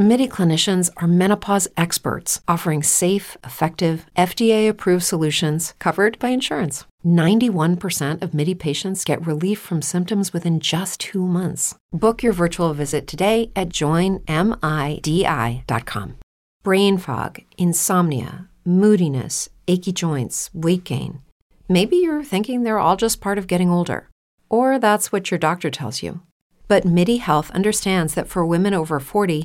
MIDI clinicians are menopause experts offering safe, effective, FDA approved solutions covered by insurance. 91% of MIDI patients get relief from symptoms within just two months. Book your virtual visit today at joinmidi.com. Brain fog, insomnia, moodiness, achy joints, weight gain. Maybe you're thinking they're all just part of getting older, or that's what your doctor tells you. But MIDI Health understands that for women over 40,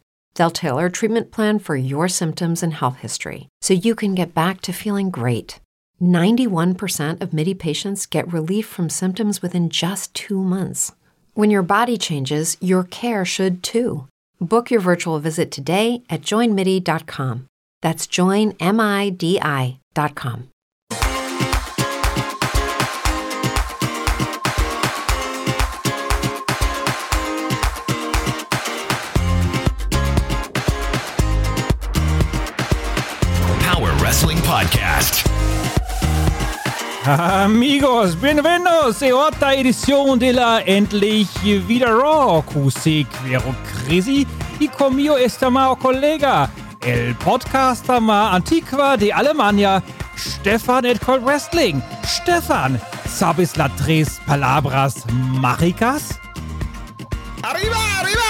They'll tailor a treatment plan for your symptoms and health history so you can get back to feeling great. 91% of MIDI patients get relief from symptoms within just two months. When your body changes, your care should too. Book your virtual visit today at joinmidi.com. That's joinmidi.com. Podcast. Amigos, bienvenidos a otra edición de la Endlich Wieder Raw. QC Quero Crisi y conmigo está mi colega, el podcaster más antigua de Alemania, Stefan et Cold Wrestling. Stefan, ¿sabes las tres palabras mágicas? Arriba, arriba!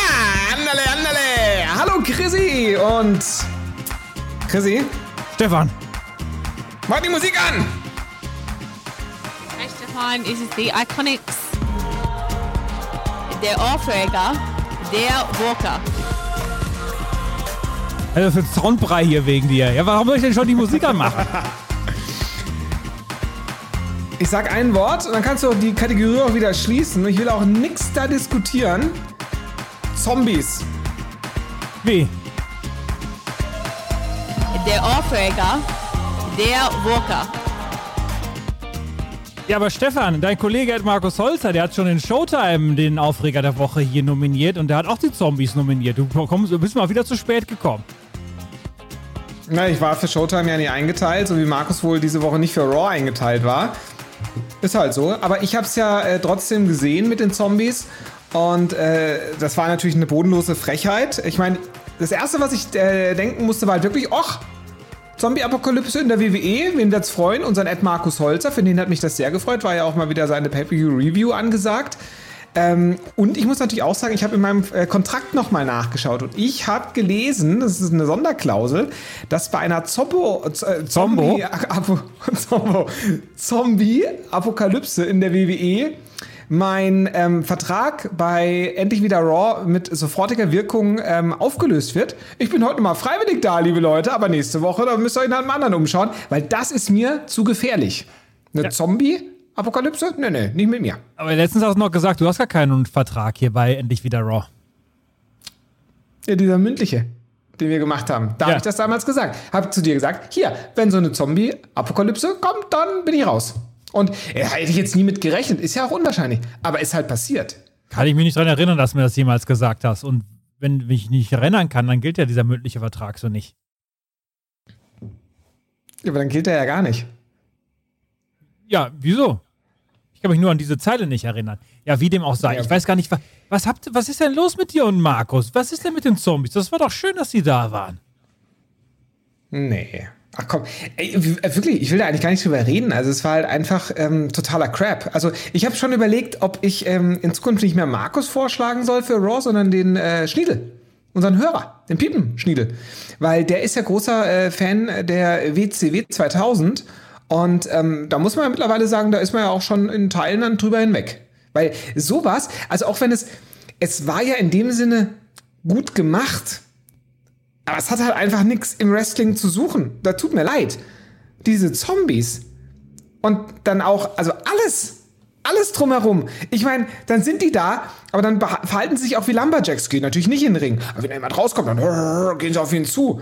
Andale, andale! Hallo Chrissy und. Chrissy, Stefan, mach die Musik an! Hey Stefan, es ist die Iconics. Der Aufreger, der Walker. also für Soundbrei hier wegen dir. Ja, warum soll ich denn schon die Musik anmachen? Ich sag ein Wort und dann kannst du die Kategorie auch wieder schließen. Ich will auch nichts da diskutieren. Zombies. Wie? Der Aufreger, der Walker. Ja, aber Stefan, dein Kollege Ed Markus Holzer, der hat schon in Showtime den Aufreger der Woche hier nominiert und der hat auch die Zombies nominiert. Du, kommst, du bist mal wieder zu spät gekommen. Na, ich war für Showtime ja nie eingeteilt, so wie Markus wohl diese Woche nicht für Raw eingeteilt war. Ist halt so. Aber ich hab's ja äh, trotzdem gesehen mit den Zombies. Und äh, das war natürlich eine bodenlose Frechheit. Ich meine, das erste, was ich äh, denken musste, war halt wirklich, och, Zombie-Apokalypse in der WWE, wen wird's freuen? Unseren Ed Markus Holzer, für den hat mich das sehr gefreut, war ja auch mal wieder seine Pay-Per-View-Review angesagt. Ähm, und ich muss natürlich auch sagen, ich habe in meinem äh, Kontrakt nochmal nachgeschaut und ich habe gelesen, das ist eine Sonderklausel, dass bei einer Zombo, äh? Zombie, Zombie-Apokalypse in der WWE mein ähm, Vertrag bei Endlich wieder Raw mit sofortiger Wirkung ähm, aufgelöst wird. Ich bin heute mal freiwillig da, liebe Leute, aber nächste Woche, da müsst ihr euch nach einem anderen umschauen, weil das ist mir zu gefährlich. Eine Zombie-Apokalypse? Nee, nee, nicht mit mir. Aber letztens hast du noch gesagt, du hast gar keinen Vertrag hier bei Endlich wieder Raw. Ja, dieser mündliche, den wir gemacht haben. Da Ja. habe ich das damals gesagt. Habe zu dir gesagt, hier, wenn so eine Zombie-Apokalypse kommt, dann bin ich raus. Und äh, hätte ich jetzt nie mit gerechnet. Ist ja auch unwahrscheinlich. Aber ist halt passiert. Kann ich mich nicht dran erinnern, dass du mir das jemals gesagt hast. Und wenn ich mich erinnern kann, dann gilt ja dieser mündliche Vertrag so nicht. Aber dann gilt er ja gar nicht. Ja, wieso? Ich kann mich nur an diese Zeile nicht erinnern. Ja, wie dem auch sei. Ja. Ich weiß gar nicht, was, was, habt, was ist denn los mit dir und Markus? Was ist denn mit den Zombies? Das war doch schön, dass die da waren. Nee. Ach komm, ey, äh, wirklich, ich will da eigentlich gar nicht drüber reden. Also es war halt einfach ähm, totaler Crap. Also ich habe schon überlegt, ob ich ähm, in Zukunft nicht mehr Markus vorschlagen soll für Raw, sondern den äh, Schniedel. Unseren Hörer, den Piepen-Schniedel. Weil der ist ja großer äh, Fan der WCW 2000. Und ähm, da muss man ja mittlerweile sagen, da ist man ja auch schon in Teilen dann drüber hinweg. Weil sowas, also auch wenn es, es war ja in dem Sinne gut gemacht, aber es hat halt einfach nichts im Wrestling zu suchen. Da tut mir leid. diese Zombies und dann auch, also alles, alles drumherum. Ich meine, dann sind die da, aber dann verhalten sie sich auch wie Lumberjacks, gehen natürlich nicht in den Ring. Aber wenn jemand rauskommt, dann gehen sie auf ihn zu.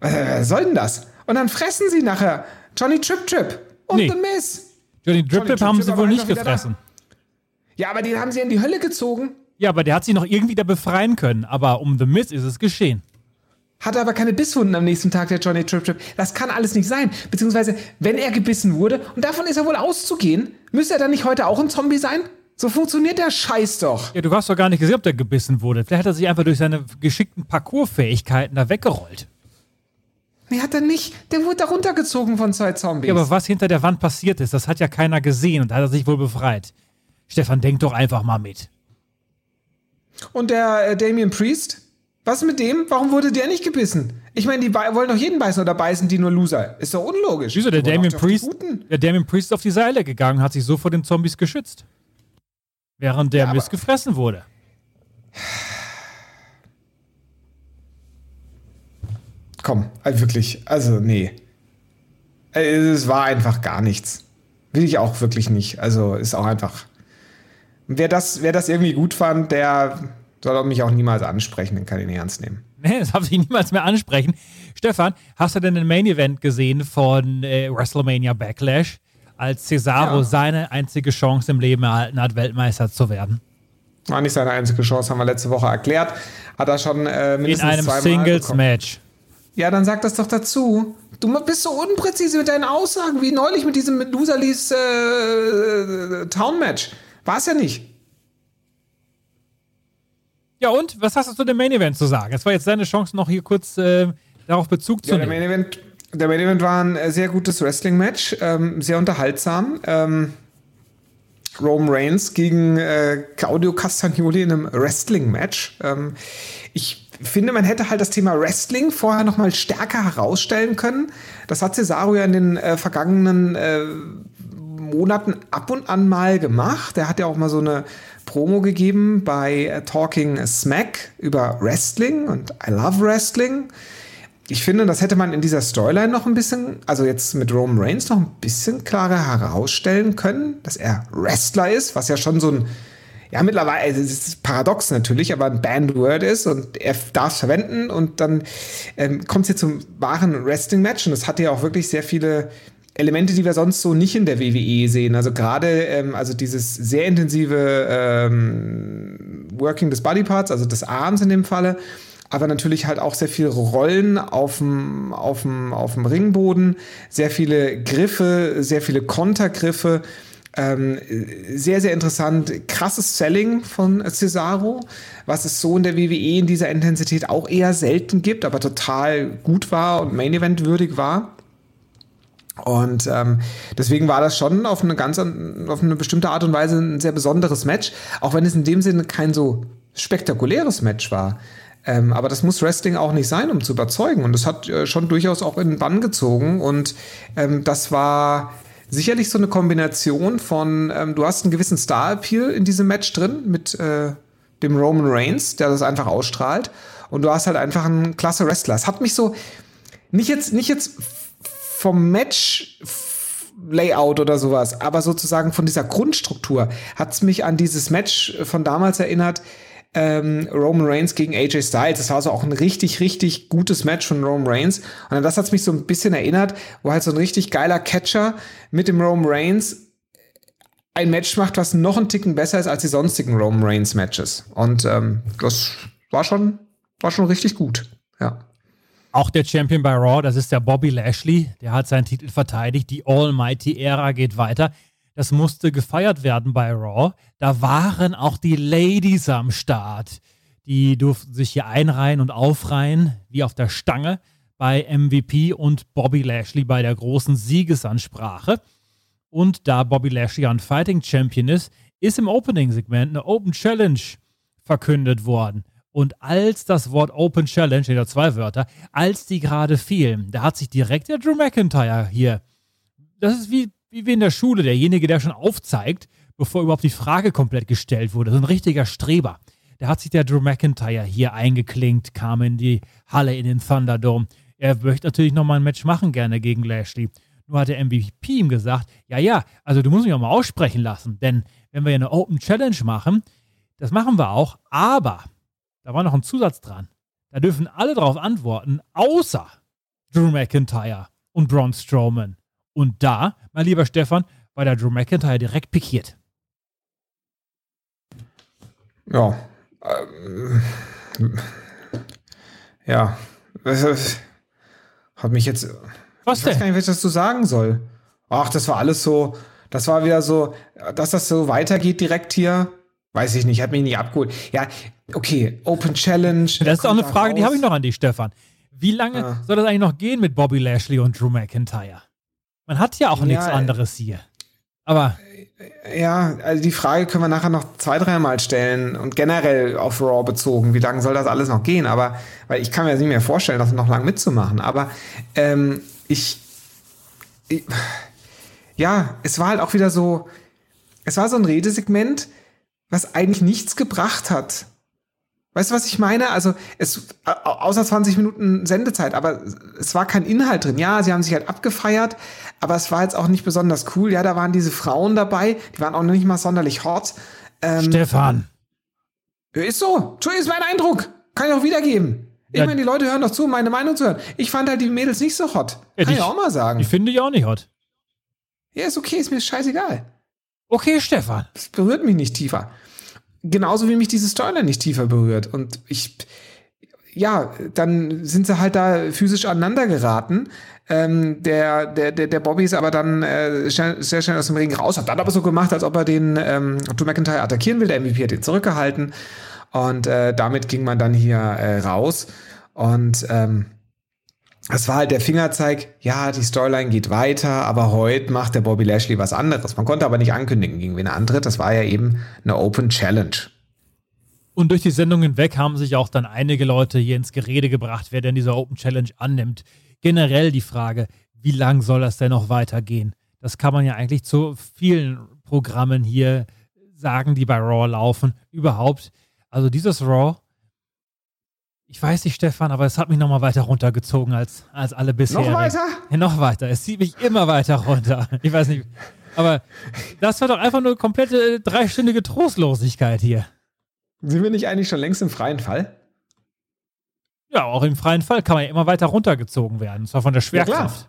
Was soll denn das? Und dann fressen sie nachher Johnny Trip Trip und Nee. The Miz. Johnny Drip Johnny haben Trip sie Trip wohl nicht gefressen. Ja, aber den haben sie in die Hölle gezogen. Ja, aber der hat sich noch irgendwie da befreien können. Aber um The Miz ist es geschehen. Hatte aber keine Bisswunden am nächsten Tag, der Johnny Trip Trip. Das kann alles nicht sein. Beziehungsweise, wenn er gebissen wurde, und davon ist er wohl auszugehen, müsste er dann nicht heute auch ein Zombie sein? So funktioniert der Scheiß doch. Ja, du hast doch gar nicht gesehen, ob der gebissen wurde. Vielleicht hat er sich einfach durch seine geschickten Parcoursfähigkeiten da weggerollt. Nee, hat er nicht. Der wurde da runtergezogen von zwei Zombies. Ja, aber was hinter der Wand passiert ist, das hat ja keiner gesehen und da hat er sich wohl befreit. Stefan, denk doch einfach mal mit. Und der äh, Damien Priest? Was mit dem? Warum wurde der nicht gebissen? Ich meine, die wollen doch jeden beißen oder beißen die nur Loser? Ist doch unlogisch. Wieso, der Damien Priest, der Damien Priest ist auf die Seile gegangen hat sich so vor den Zombies geschützt. Während der Ja, Mist gefressen wurde. Komm, also wirklich. Also, nee. Äh, Es war einfach gar nichts. Will ich auch wirklich nicht. Also, ist auch einfach. Wer das, wer das irgendwie gut fand, der soll mich auch niemals ansprechen, den kann ich nicht ernst nehmen. Nee, das darf ich niemals mehr ansprechen. Stefan, hast du denn den Main Event gesehen von äh, WrestleMania Backlash, als Cesaro Ja. seine einzige Chance im Leben erhalten hat, Weltmeister zu werden? War nicht seine einzige Chance, haben wir letzte Woche erklärt. Hat er schon äh, In mindestens einem zweimal bekommen. Singles-Match. Ja, dann sag das doch dazu. Du bist so unpräzise mit deinen Aussagen, wie neulich mit diesem Loser Lees äh, Town-Match. War es ja nicht. Ja, und? Was hast du zu dem Main Event zu sagen? Es war jetzt deine Chance, noch hier kurz äh, darauf Bezug zu Ja, der nehmen. Main Event, der Main Event war ein äh, sehr gutes Wrestling-Match, ähm, sehr unterhaltsam. Ähm, Roman Reigns gegen äh, Claudio Castagnoli in einem Wrestling-Match. Ähm, ich finde, man hätte halt das Thema Wrestling vorher noch mal stärker herausstellen können. Das hat Cesaro ja in den äh, vergangenen äh, Monaten ab und an mal gemacht. Er hat ja auch mal so eine Promo gegeben bei äh, Talking Smack über Wrestling und I Love Wrestling. Ich finde, das hätte man in dieser Storyline noch ein bisschen, also jetzt mit Roman Reigns noch ein bisschen klarer herausstellen können, dass er Wrestler ist, was ja schon so ein, ja mittlerweile, also es ist paradox natürlich, aber ein Bandword ist und er darf es verwenden und dann ähm, kommt es hier zum wahren Wrestling-Match und es hat ja auch wirklich sehr viele Elemente, die wir sonst so nicht in der WWE sehen. Also gerade ähm, also dieses sehr intensive ähm, Working des Bodyparts, also des Arms in dem Falle, aber natürlich halt auch sehr viele Rollen auf dem, auf auf dem Ringboden, sehr viele Griffe, sehr viele Kontergriffe. Ähm, sehr, sehr interessant. Krasses Selling von Cesaro, was es so in der WWE in dieser Intensität auch eher selten gibt, aber total gut war und Main Event würdig war. Und ähm, deswegen war das schon auf eine ganz an- auf eine bestimmte Art und Weise ein sehr besonderes Match, auch wenn es in dem Sinne kein so spektakuläres Match war. Ähm, aber das muss Wrestling auch nicht sein, um zu überzeugen. Und das hat äh, schon durchaus auch in den Bann gezogen. Und ähm, das war sicherlich so eine Kombination von, ähm, du hast einen gewissen Star-Appeal in diesem Match drin mit äh, dem Roman Reigns, der das einfach ausstrahlt. Und du hast halt einfach einen klasse Wrestler. Es hat mich so, nicht jetzt, nicht jetzt vom Match Layout oder sowas, aber sozusagen von dieser Grundstruktur hat es mich an dieses Match von damals erinnert. Ähm, Roman Reigns gegen AJ Styles. Das war so auch ein richtig, richtig gutes Match von Roman Reigns. Und an das hat es mich so ein bisschen erinnert, wo halt so ein richtig geiler Catcher mit dem Roman Reigns ein Match macht, was noch einen Ticken besser ist als die sonstigen Roman Reigns Matches. Und ähm, das war schon, war schon richtig gut. Ja. Auch der Champion bei Raw, das ist der Bobby Lashley, der hat seinen Titel verteidigt. Die Almighty-Ära geht weiter. Das musste gefeiert werden bei Raw. Da waren auch die Ladies am Start. Die durften sich hier einreihen und aufreihen, wie auf der Stange bei MVP und Bobby Lashley bei der großen Siegesansprache. Und da Bobby Lashley ein Fighting Champion ist, ist im Opening-Segment eine Open Challenge verkündet worden. Und als das Wort Open Challenge, steht da zwei Wörter, als die gerade fielen, da hat sich direkt der Drew McIntyre hier, das ist wie, wie wie in der Schule, derjenige, der schon aufzeigt, bevor überhaupt die Frage komplett gestellt wurde, so ein richtiger Streber. Da hat sich der Drew McIntyre hier eingeklinkt, kam in die Halle in den Thunderdome. Er möchte natürlich nochmal ein Match machen, gerne gegen Lashley. Nur hat der MVP ihm gesagt, ja, ja, also du musst mich auch mal aussprechen lassen, denn wenn wir eine Open Challenge machen, das machen wir auch, aber da war noch ein Zusatz dran. Da dürfen alle darauf antworten, außer Drew McIntyre und Braun Strowman. Und da, mein lieber Stefan, war der Drew McIntyre direkt pikiert. Ja. Ähm, ja. Hat mich jetzt. Was ich weiß denn? gar nicht, was ich dazu sagen soll. Ach, das war alles so. Das war wieder so, dass das so weitergeht direkt hier. Weiß ich nicht, hat mich nicht abgeholt. Ja, okay, Open Challenge. Das ist auch eine Frage, die habe ich noch an dich, Stefan. Wie lange Ah. soll das eigentlich noch gehen mit Bobby Lashley und Drew McIntyre? Man hat ja auch Ja, nichts äh, anderes hier. Aber Ja, also die Frage können wir nachher noch zwei, dreimal stellen und generell auf Raw bezogen. Wie lange soll das alles noch gehen? Aber, weil ich kann mir das nicht mehr vorstellen, das noch lang mitzumachen. Aber ähm, ich, ich. Ja, es war halt auch wieder so. Es war so ein Redesegment, was eigentlich nichts gebracht hat. Weißt du, was ich meine? Also, es, au- außer 20 Minuten Sendezeit, aber es war kein Inhalt drin. Ja, sie haben sich halt abgefeiert, aber es war jetzt auch nicht besonders cool. Ja, da waren diese Frauen dabei, die waren auch noch nicht mal sonderlich hot. Ähm, Stefan, ist so. Ist mein Eindruck. Kann ich auch wiedergeben. Ich Ja. meine, die Leute hören doch zu, um meine Meinung zu hören. Ich fand halt die Mädels nicht so hot. Ja, Kann die- ich auch mal sagen. ich finde ich auch nicht hot. Ja, ist okay, ist mir scheißegal. Okay, Stefan. Es berührt mich nicht tiefer. Genauso wie mich diese Storyline nicht tiefer berührt. Und ich, ja, dann sind sie halt da physisch aneinander geraten. Ähm, der, der, der, der Bobby ist aber dann äh, schnell, sehr schnell aus dem Ring raus, hat dann aber so gemacht, als ob er den ähm, Drew McIntyre attackieren will. Der MVP hat ihn zurückgehalten. Und äh, damit ging man dann hier äh, raus. Und ähm, es war halt der Fingerzeig, ja, die Storyline geht weiter, aber heute macht der Bobby Lashley was anderes. Man konnte aber nicht ankündigen, gegen wen er antritt. Das war ja eben eine Open Challenge. Und durch die Sendung hinweg haben sich auch dann einige Leute hier ins Gerede gebracht, wer denn diese Open Challenge annimmt. Generell die Frage, wie lang soll das denn noch weitergehen? Das kann man ja eigentlich zu vielen Programmen hier sagen, die bei Raw laufen. Überhaupt. Also dieses Raw, ich weiß nicht, Stefan, aber es hat mich nochmal weiter runtergezogen als, als alle bisher. Noch weiter? Ja, noch weiter. Es zieht mich immer weiter runter. Ich weiß nicht. Aber das war doch einfach nur komplette äh, dreistündige Trostlosigkeit hier. Sind wir nicht eigentlich schon längst im freien Fall? Ja, auch im freien Fall kann man ja immer weiter runtergezogen werden. Und zwar von der Ja. Schwerkraft.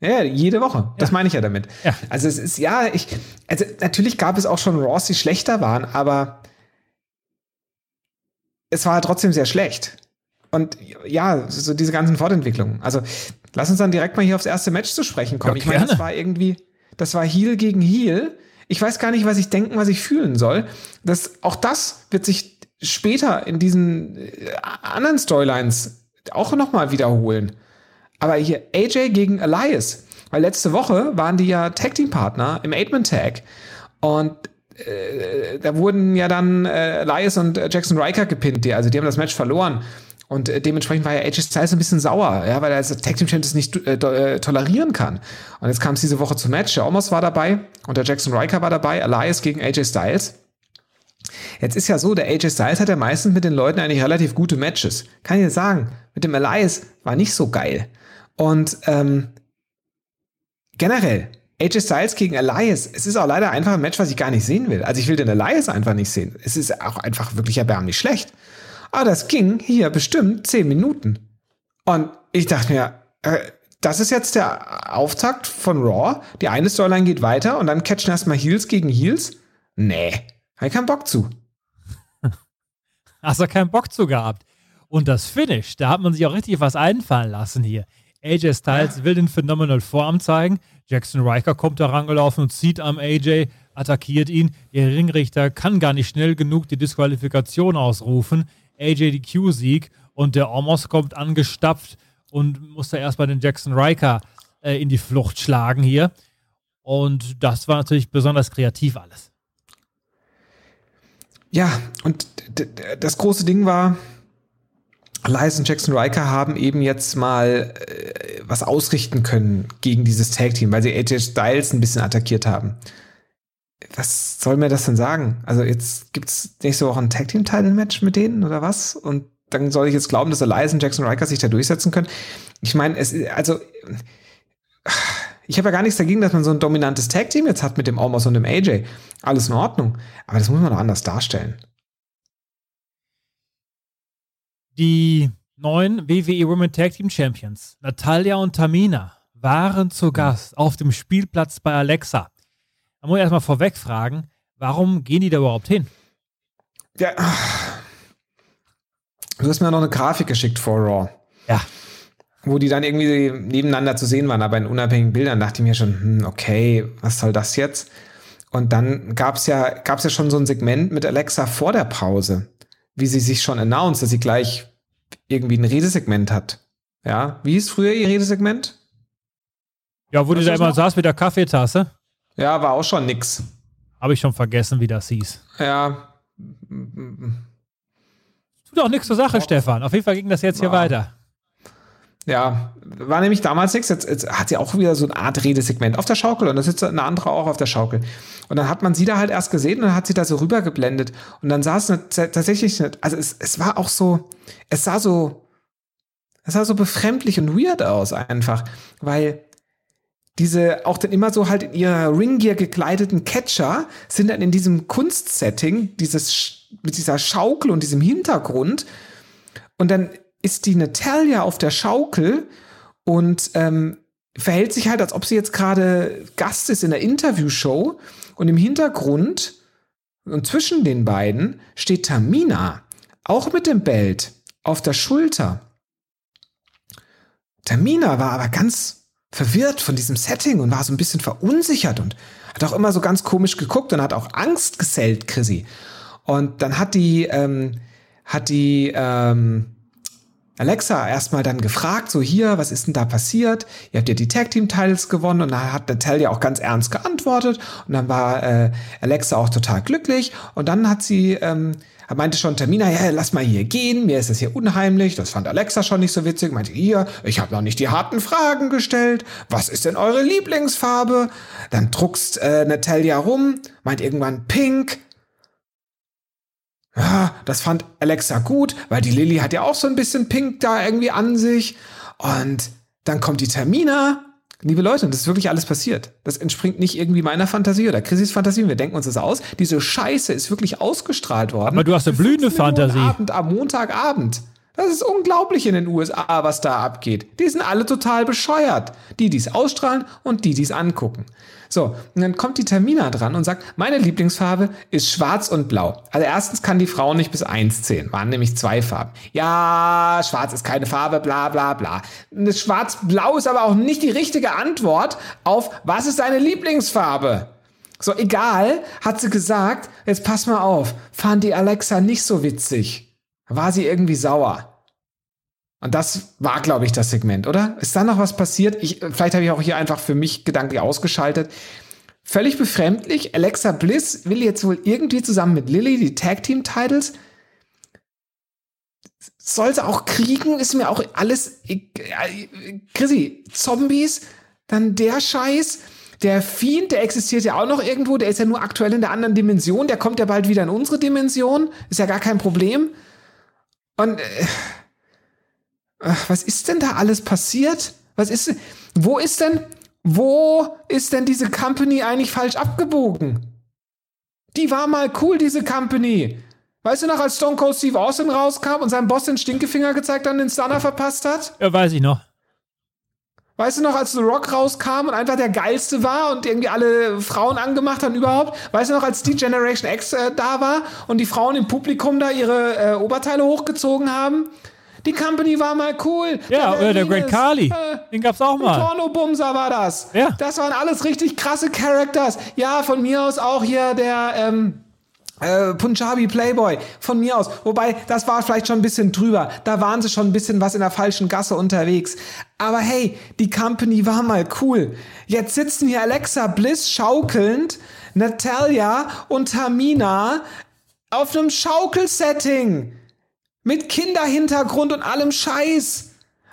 Ja, jede Woche. Das Ja. meine ich ja damit. Ja. Also es ist, ja, ich, also natürlich gab es auch schon Raws, die schlechter waren, aber es war trotzdem sehr schlecht. Und ja, so diese ganzen Fortentwicklungen. Also lass uns dann direkt mal hier aufs erste Match zu sprechen kommen. Ja, ich meine, das war irgendwie, das war Heel gegen Heel. Ich weiß gar nicht, was ich denken, was ich fühlen soll. Das, auch das wird sich später in diesen äh, anderen Storylines auch nochmal wiederholen. Aber hier AJ gegen Elias. Weil letzte Woche waren die ja Tag Team Partner im Eight-Man-Tag. Und äh, da wurden ja dann äh, Elias und äh, Jackson Riker gepinnt. Die, also die haben das Match verloren. Und äh, dementsprechend war ja AJ Styles ein bisschen sauer, ja, weil er als Tag Team Champion das nicht äh, äh, tolerieren kann. Und jetzt kam es diese Woche zum Match. Der Omos war dabei und der Jackson Riker war dabei. Elias gegen AJ Styles. Jetzt ist ja so, der AJ Styles hat ja meistens mit den Leuten eigentlich relativ gute Matches. Kann ich dir sagen, mit dem Elias war nicht so geil. Und ähm, generell, AJ Styles gegen Elias, es ist auch leider einfach ein Match, was ich gar nicht sehen will. Also ich will den Elias einfach nicht sehen. Es ist auch einfach wirklich erbärmlich schlecht. Aber das ging hier bestimmt 10 Minuten. Und ich dachte mir, äh, das ist jetzt der Auftakt von Raw. Die eine Storyline geht weiter und dann catchen erstmal Heels gegen Heels. Nee, hab ich keinen Bock zu. Hast du keinen Bock zu gehabt. Und das Finish, da hat man sich auch richtig was einfallen lassen hier. AJ Styles will den Phenomenal Vorarm zeigen. Jackson Riker kommt da rangelaufen und zieht am AJ, attackiert ihn. Der Ringrichter kann gar nicht schnell genug die Disqualifikation ausrufen. AJ die Q-Sieg und der Omos kommt angestapft und muss da erstmal den Jackson Riker äh, in die Flucht schlagen hier. Und das war natürlich besonders kreativ alles. Ja, und das große Ding war, Elias und Jackson Riker haben eben jetzt mal äh, was ausrichten können gegen dieses Tag-Team, weil sie AJ Styles ein bisschen attackiert haben. Was soll mir das denn sagen? Also jetzt gibt's nächste Woche ein Tag-Team-Title-Match mit denen oder was? Und dann soll ich jetzt glauben, dass Elias und Jackson Riker sich da durchsetzen können. Ich meine, es also Ich habe ja gar nichts dagegen, dass man so ein dominantes Tag-Team jetzt hat mit dem Almost und dem AJ. Alles in Ordnung. Aber das muss man doch anders darstellen. Die neuen WWE Women Tag Team Champions, Natalia und Tamina, waren zu Gast auf dem Spielplatz bei Alexa. Da muss ich erstmal vorweg fragen, warum gehen die da überhaupt hin? Ja. Du hast mir noch eine Grafik geschickt vor Raw. Ja. Wo die dann irgendwie nebeneinander zu sehen waren, aber in unabhängigen Bildern dachte ich mir schon, hm, okay, was soll das jetzt? Und dann gab es ja, gab's ja schon so ein Segment mit Alexa vor der Pause, wie sie sich schon announced, dass sie gleich irgendwie ein Redesegment hat. Ja, wie hieß früher ihr Redesegment? Ja, wo Weißt da du immer noch? saß mit der Kaffeetasse. Ja, war auch schon nix. Habe ich schon vergessen, wie das hieß. Ja, Tut auch nichts zur Sache, Stefan. Auf jeden Fall ging das jetzt hier Ja. weiter. Ja, war nämlich damals nichts. Jetzt, jetzt hat sie auch wieder so eine Art Redesegment auf der Schaukel und da sitzt eine andere auch auf der Schaukel. Und dann hat man sie da halt erst gesehen und dann hat sie da so rübergeblendet. Und dann sah es eine, tatsächlich, nicht, also es, es war auch so, es sah so, es sah so befremdlich und weird aus einfach, weil diese auch dann immer so halt in ihrer Ringgear gekleideten Catcher sind dann in diesem Kunstsetting, dieses mit dieser Schaukel und diesem Hintergrund und dann ist die Natalia auf der Schaukel und ähm, verhält sich halt, als ob sie jetzt gerade Gast ist in der Interviewshow. Und im Hintergrund und zwischen den beiden steht Tamina, auch mit dem Belt, auf der Schulter. Tamina war aber ganz verwirrt von diesem Setting und war so ein bisschen verunsichert und hat auch immer so ganz komisch geguckt und hat auch Angst gesellt, Chrissy. Und dann hat die, ähm, hat die, ähm, Alexa erstmal dann gefragt, so hier, was ist denn da passiert? Ihr habt ja die Tag Team Titles gewonnen und da hat Natalia auch ganz ernst geantwortet und dann war äh, Alexa auch total glücklich und dann hat sie ähm, meinte schon Tamina, ja, lass mal hier gehen, mir ist das hier unheimlich. Das fand Alexa schon nicht so witzig. Meinte, hier, ich habe noch nicht die harten Fragen gestellt. Was ist denn eure Lieblingsfarbe? Dann druckst äh, Natalia rum, meint irgendwann pink. Das fand Alexa gut, weil die Lilly hat ja auch so ein bisschen Pink da irgendwie an sich. Und dann kommt die Termina. Liebe Leute, und das ist wirklich alles passiert. Das entspringt nicht irgendwie meiner Fantasie oder Chrissys Fantasie. Wir denken uns das aus. Diese Scheiße ist wirklich ausgestrahlt worden. Aber du hast eine blühende 5 Millionen Fantasie. Abend am Montagabend. Das ist unglaublich in den USA, was da abgeht. Die sind alle total bescheuert. Die, die es ausstrahlen und die, die es angucken. So, und dann kommt die Termina dran und sagt, meine Lieblingsfarbe ist schwarz und blau. Also erstens kann die Frau nicht bis eins zählen, waren nämlich zwei Farben. Ja, schwarz ist keine Farbe, bla bla bla. Schwarz-Blau ist aber auch nicht die richtige Antwort auf, was ist deine Lieblingsfarbe? So, egal, hat sie gesagt, jetzt pass mal auf, fand die Alexa nicht so witzig. War sie irgendwie sauer. Und das war, glaube ich, das Segment, oder? Ist da noch was passiert? Ich, vielleicht habe ich auch hier einfach für mich gedanklich ausgeschaltet. Völlig befremdlich. Alexa Bliss will jetzt wohl irgendwie zusammen mit Lilly die Tag Team Titles. Soll sie auch kriegen? Ist mir auch alles. äh, Chrissy, Zombies, dann der Scheiß. Der Fiend, der existiert ja auch noch irgendwo. Der ist ja nur aktuell in der anderen Dimension. Der kommt ja bald wieder in unsere Dimension. Ist ja gar kein Problem. Und. Äh, Ach, was ist denn da alles passiert? Was ist, wo ist denn, wo ist denn diese Company eigentlich falsch abgebogen? Die war mal cool, diese Company. Weißt du noch, als Stone Cold Steve Austin rauskam und seinem Boss den Stinkefinger gezeigt hat und den Stunner verpasst hat? Ja, weiß ich noch. Weißt du noch, als The Rock rauskam und einfach der geilste war und irgendwie alle Frauen angemacht hat und überhaupt? Weißt du noch, als die Generation X äh, da war und die Frauen im Publikum da ihre äh, Oberteile hochgezogen haben? Die Company war mal cool. Ja, oder der Great Carly. äh, Den gab's auch mal. Pornobumser war das. Ja. Das waren alles richtig krasse Characters. Ja, von mir aus auch hier der ähm, äh, Punjabi Playboy. Von mir aus. Wobei, das war vielleicht schon ein bisschen drüber. Da waren sie schon ein bisschen was in der falschen Gasse unterwegs. Aber hey, die Company war mal cool. Jetzt sitzen hier Alexa Bliss schaukelnd, Natalia und Tamina auf einem Schaukelsetting. Mit Kinderhintergrund und allem Scheiß.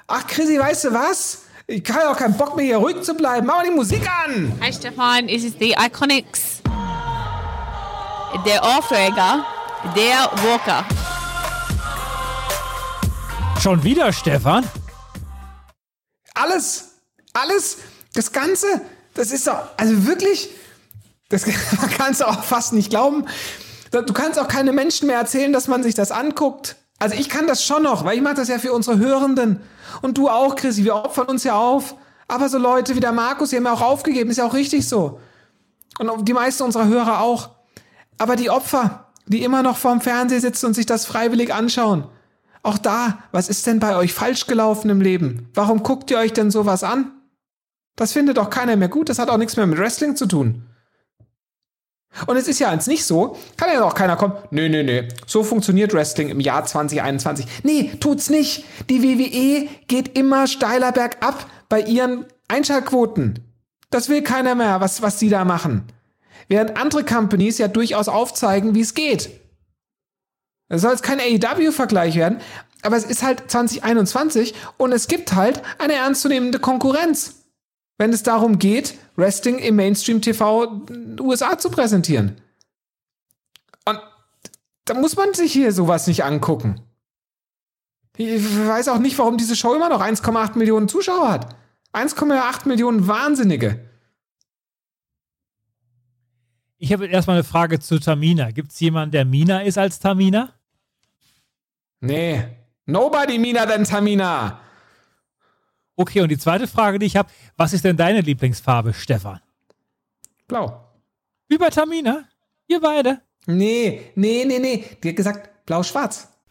Ach, Chrissy, weißt du was? Ich habe auch keinen Bock mehr, hier ruhig zu bleiben. Mach mal die Musik an. Hi Stefan, this is the Iconics. Der Aufreger, der Walker. Schon wieder, Stefan? Alles, alles Das Ganze, das ist doch, also wirklich, das kannst du auch fast nicht glauben. Du kannst auch keine Menschen mehr erzählen, dass man sich das anguckt. Also ich kann das schon noch, weil ich mache das ja für unsere Hörenden. Und du auch, Chrissy, wir opfern uns ja auf. Aber so Leute wie der Markus, die haben ja auch aufgegeben, ist ja auch richtig so. Und die meisten unserer Hörer auch. Aber die Opfer, die immer noch vorm Fernseher sitzen und sich das freiwillig anschauen. Auch da, was ist denn bei euch falsch gelaufen im Leben? Warum guckt ihr euch denn sowas an? Das findet doch keiner mehr gut, das hat auch nichts mehr mit Wrestling zu tun. Und es ist ja eins nicht so, kann ja auch keiner kommen, nee, nee, nee, so funktioniert Wrestling im Jahr 2021. Nee, tut's nicht. Die WWE geht immer steiler bergab bei ihren Einschaltquoten. Das will keiner mehr, was, was sie da machen. Während andere Companies ja durchaus aufzeigen, wie es geht. Das soll jetzt kein AEW-Vergleich werden, aber es ist halt 2021 und es gibt halt eine ernstzunehmende Konkurrenz wenn es darum geht, Wrestling im Mainstream-TV USA zu präsentieren. Und da muss man sich hier sowas nicht angucken. Ich weiß auch nicht, warum diese Show immer noch 1,8 Millionen Zuschauer hat. 1,8 Millionen Wahnsinnige. Ich habe erstmal eine Frage zu Tamina. Gibt es jemanden, der Mina ist als Tamina? Nee. Nobody Mina than Tamina. Okay, und die zweite Frage, die ich habe, was ist denn deine Lieblingsfarbe, Stefan? Blau. Wie bei Tamina? Ihr beide? Nee, nee, nee, nee. Die hat gesagt blau-schwarz.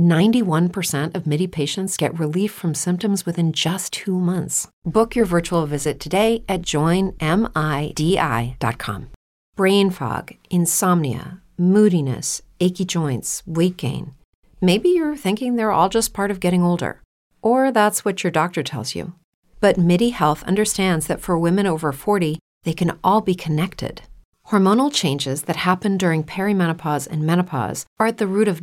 91% of MIDI patients get relief from symptoms within just two months. Book your virtual visit today at joinmidi.com. Brain fog, insomnia, moodiness, achy joints, weight gain. Maybe you're thinking they're all just part of getting older, or that's what your doctor tells you. But MIDI Health understands that for women over 40, they can all be connected. Hormonal changes that happen during perimenopause and menopause are at the root of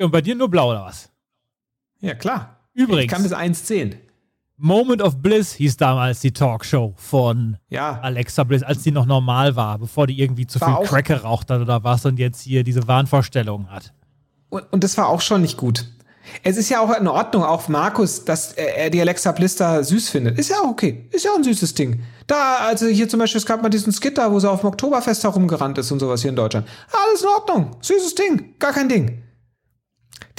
Und bei dir nur blau oder was? Ja, klar. Übrigens. Ich kann bis 1 zählen. Moment of Bliss hieß damals die Talkshow von Ja. Alexa Bliss, als die noch normal war, bevor die irgendwie zu War viel auch- Crack geraucht hat oder was und jetzt hier diese Wahnvorstellungen hat. Und, und das war auch schon nicht gut. Es ist ja auch in Ordnung, auch Markus, dass er er die Alexa Bliss da süß findet. Ist ja auch okay. Ist ja auch ein süßes Ding. Da, also hier zum Beispiel, es gab mal diesen Skit da, wo sie auf dem Oktoberfest herumgerannt ist und sowas hier in Deutschland. Alles in Ordnung. Süßes Ding. Gar kein Ding.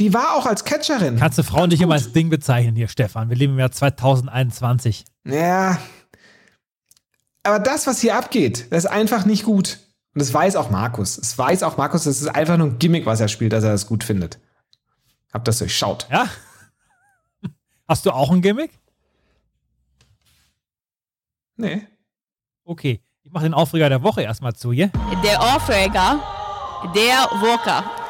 Die war auch als Catcherin. Kannst du Frauen nicht immer als Ding bezeichnen hier, Stefan? Wir leben im Jahr 2021. Ja. Aber das, was hier abgeht, das ist einfach nicht gut. Und das weiß auch Markus. Es weiß auch Markus, das ist einfach nur ein Gimmick, was er spielt, dass er das gut findet. Habt das durchschaut. Ja? Hast du auch ein Gimmick? Nee. Okay. Ich mache den Aufreger der Woche erstmal zu hier. Der Aufreger der Woche.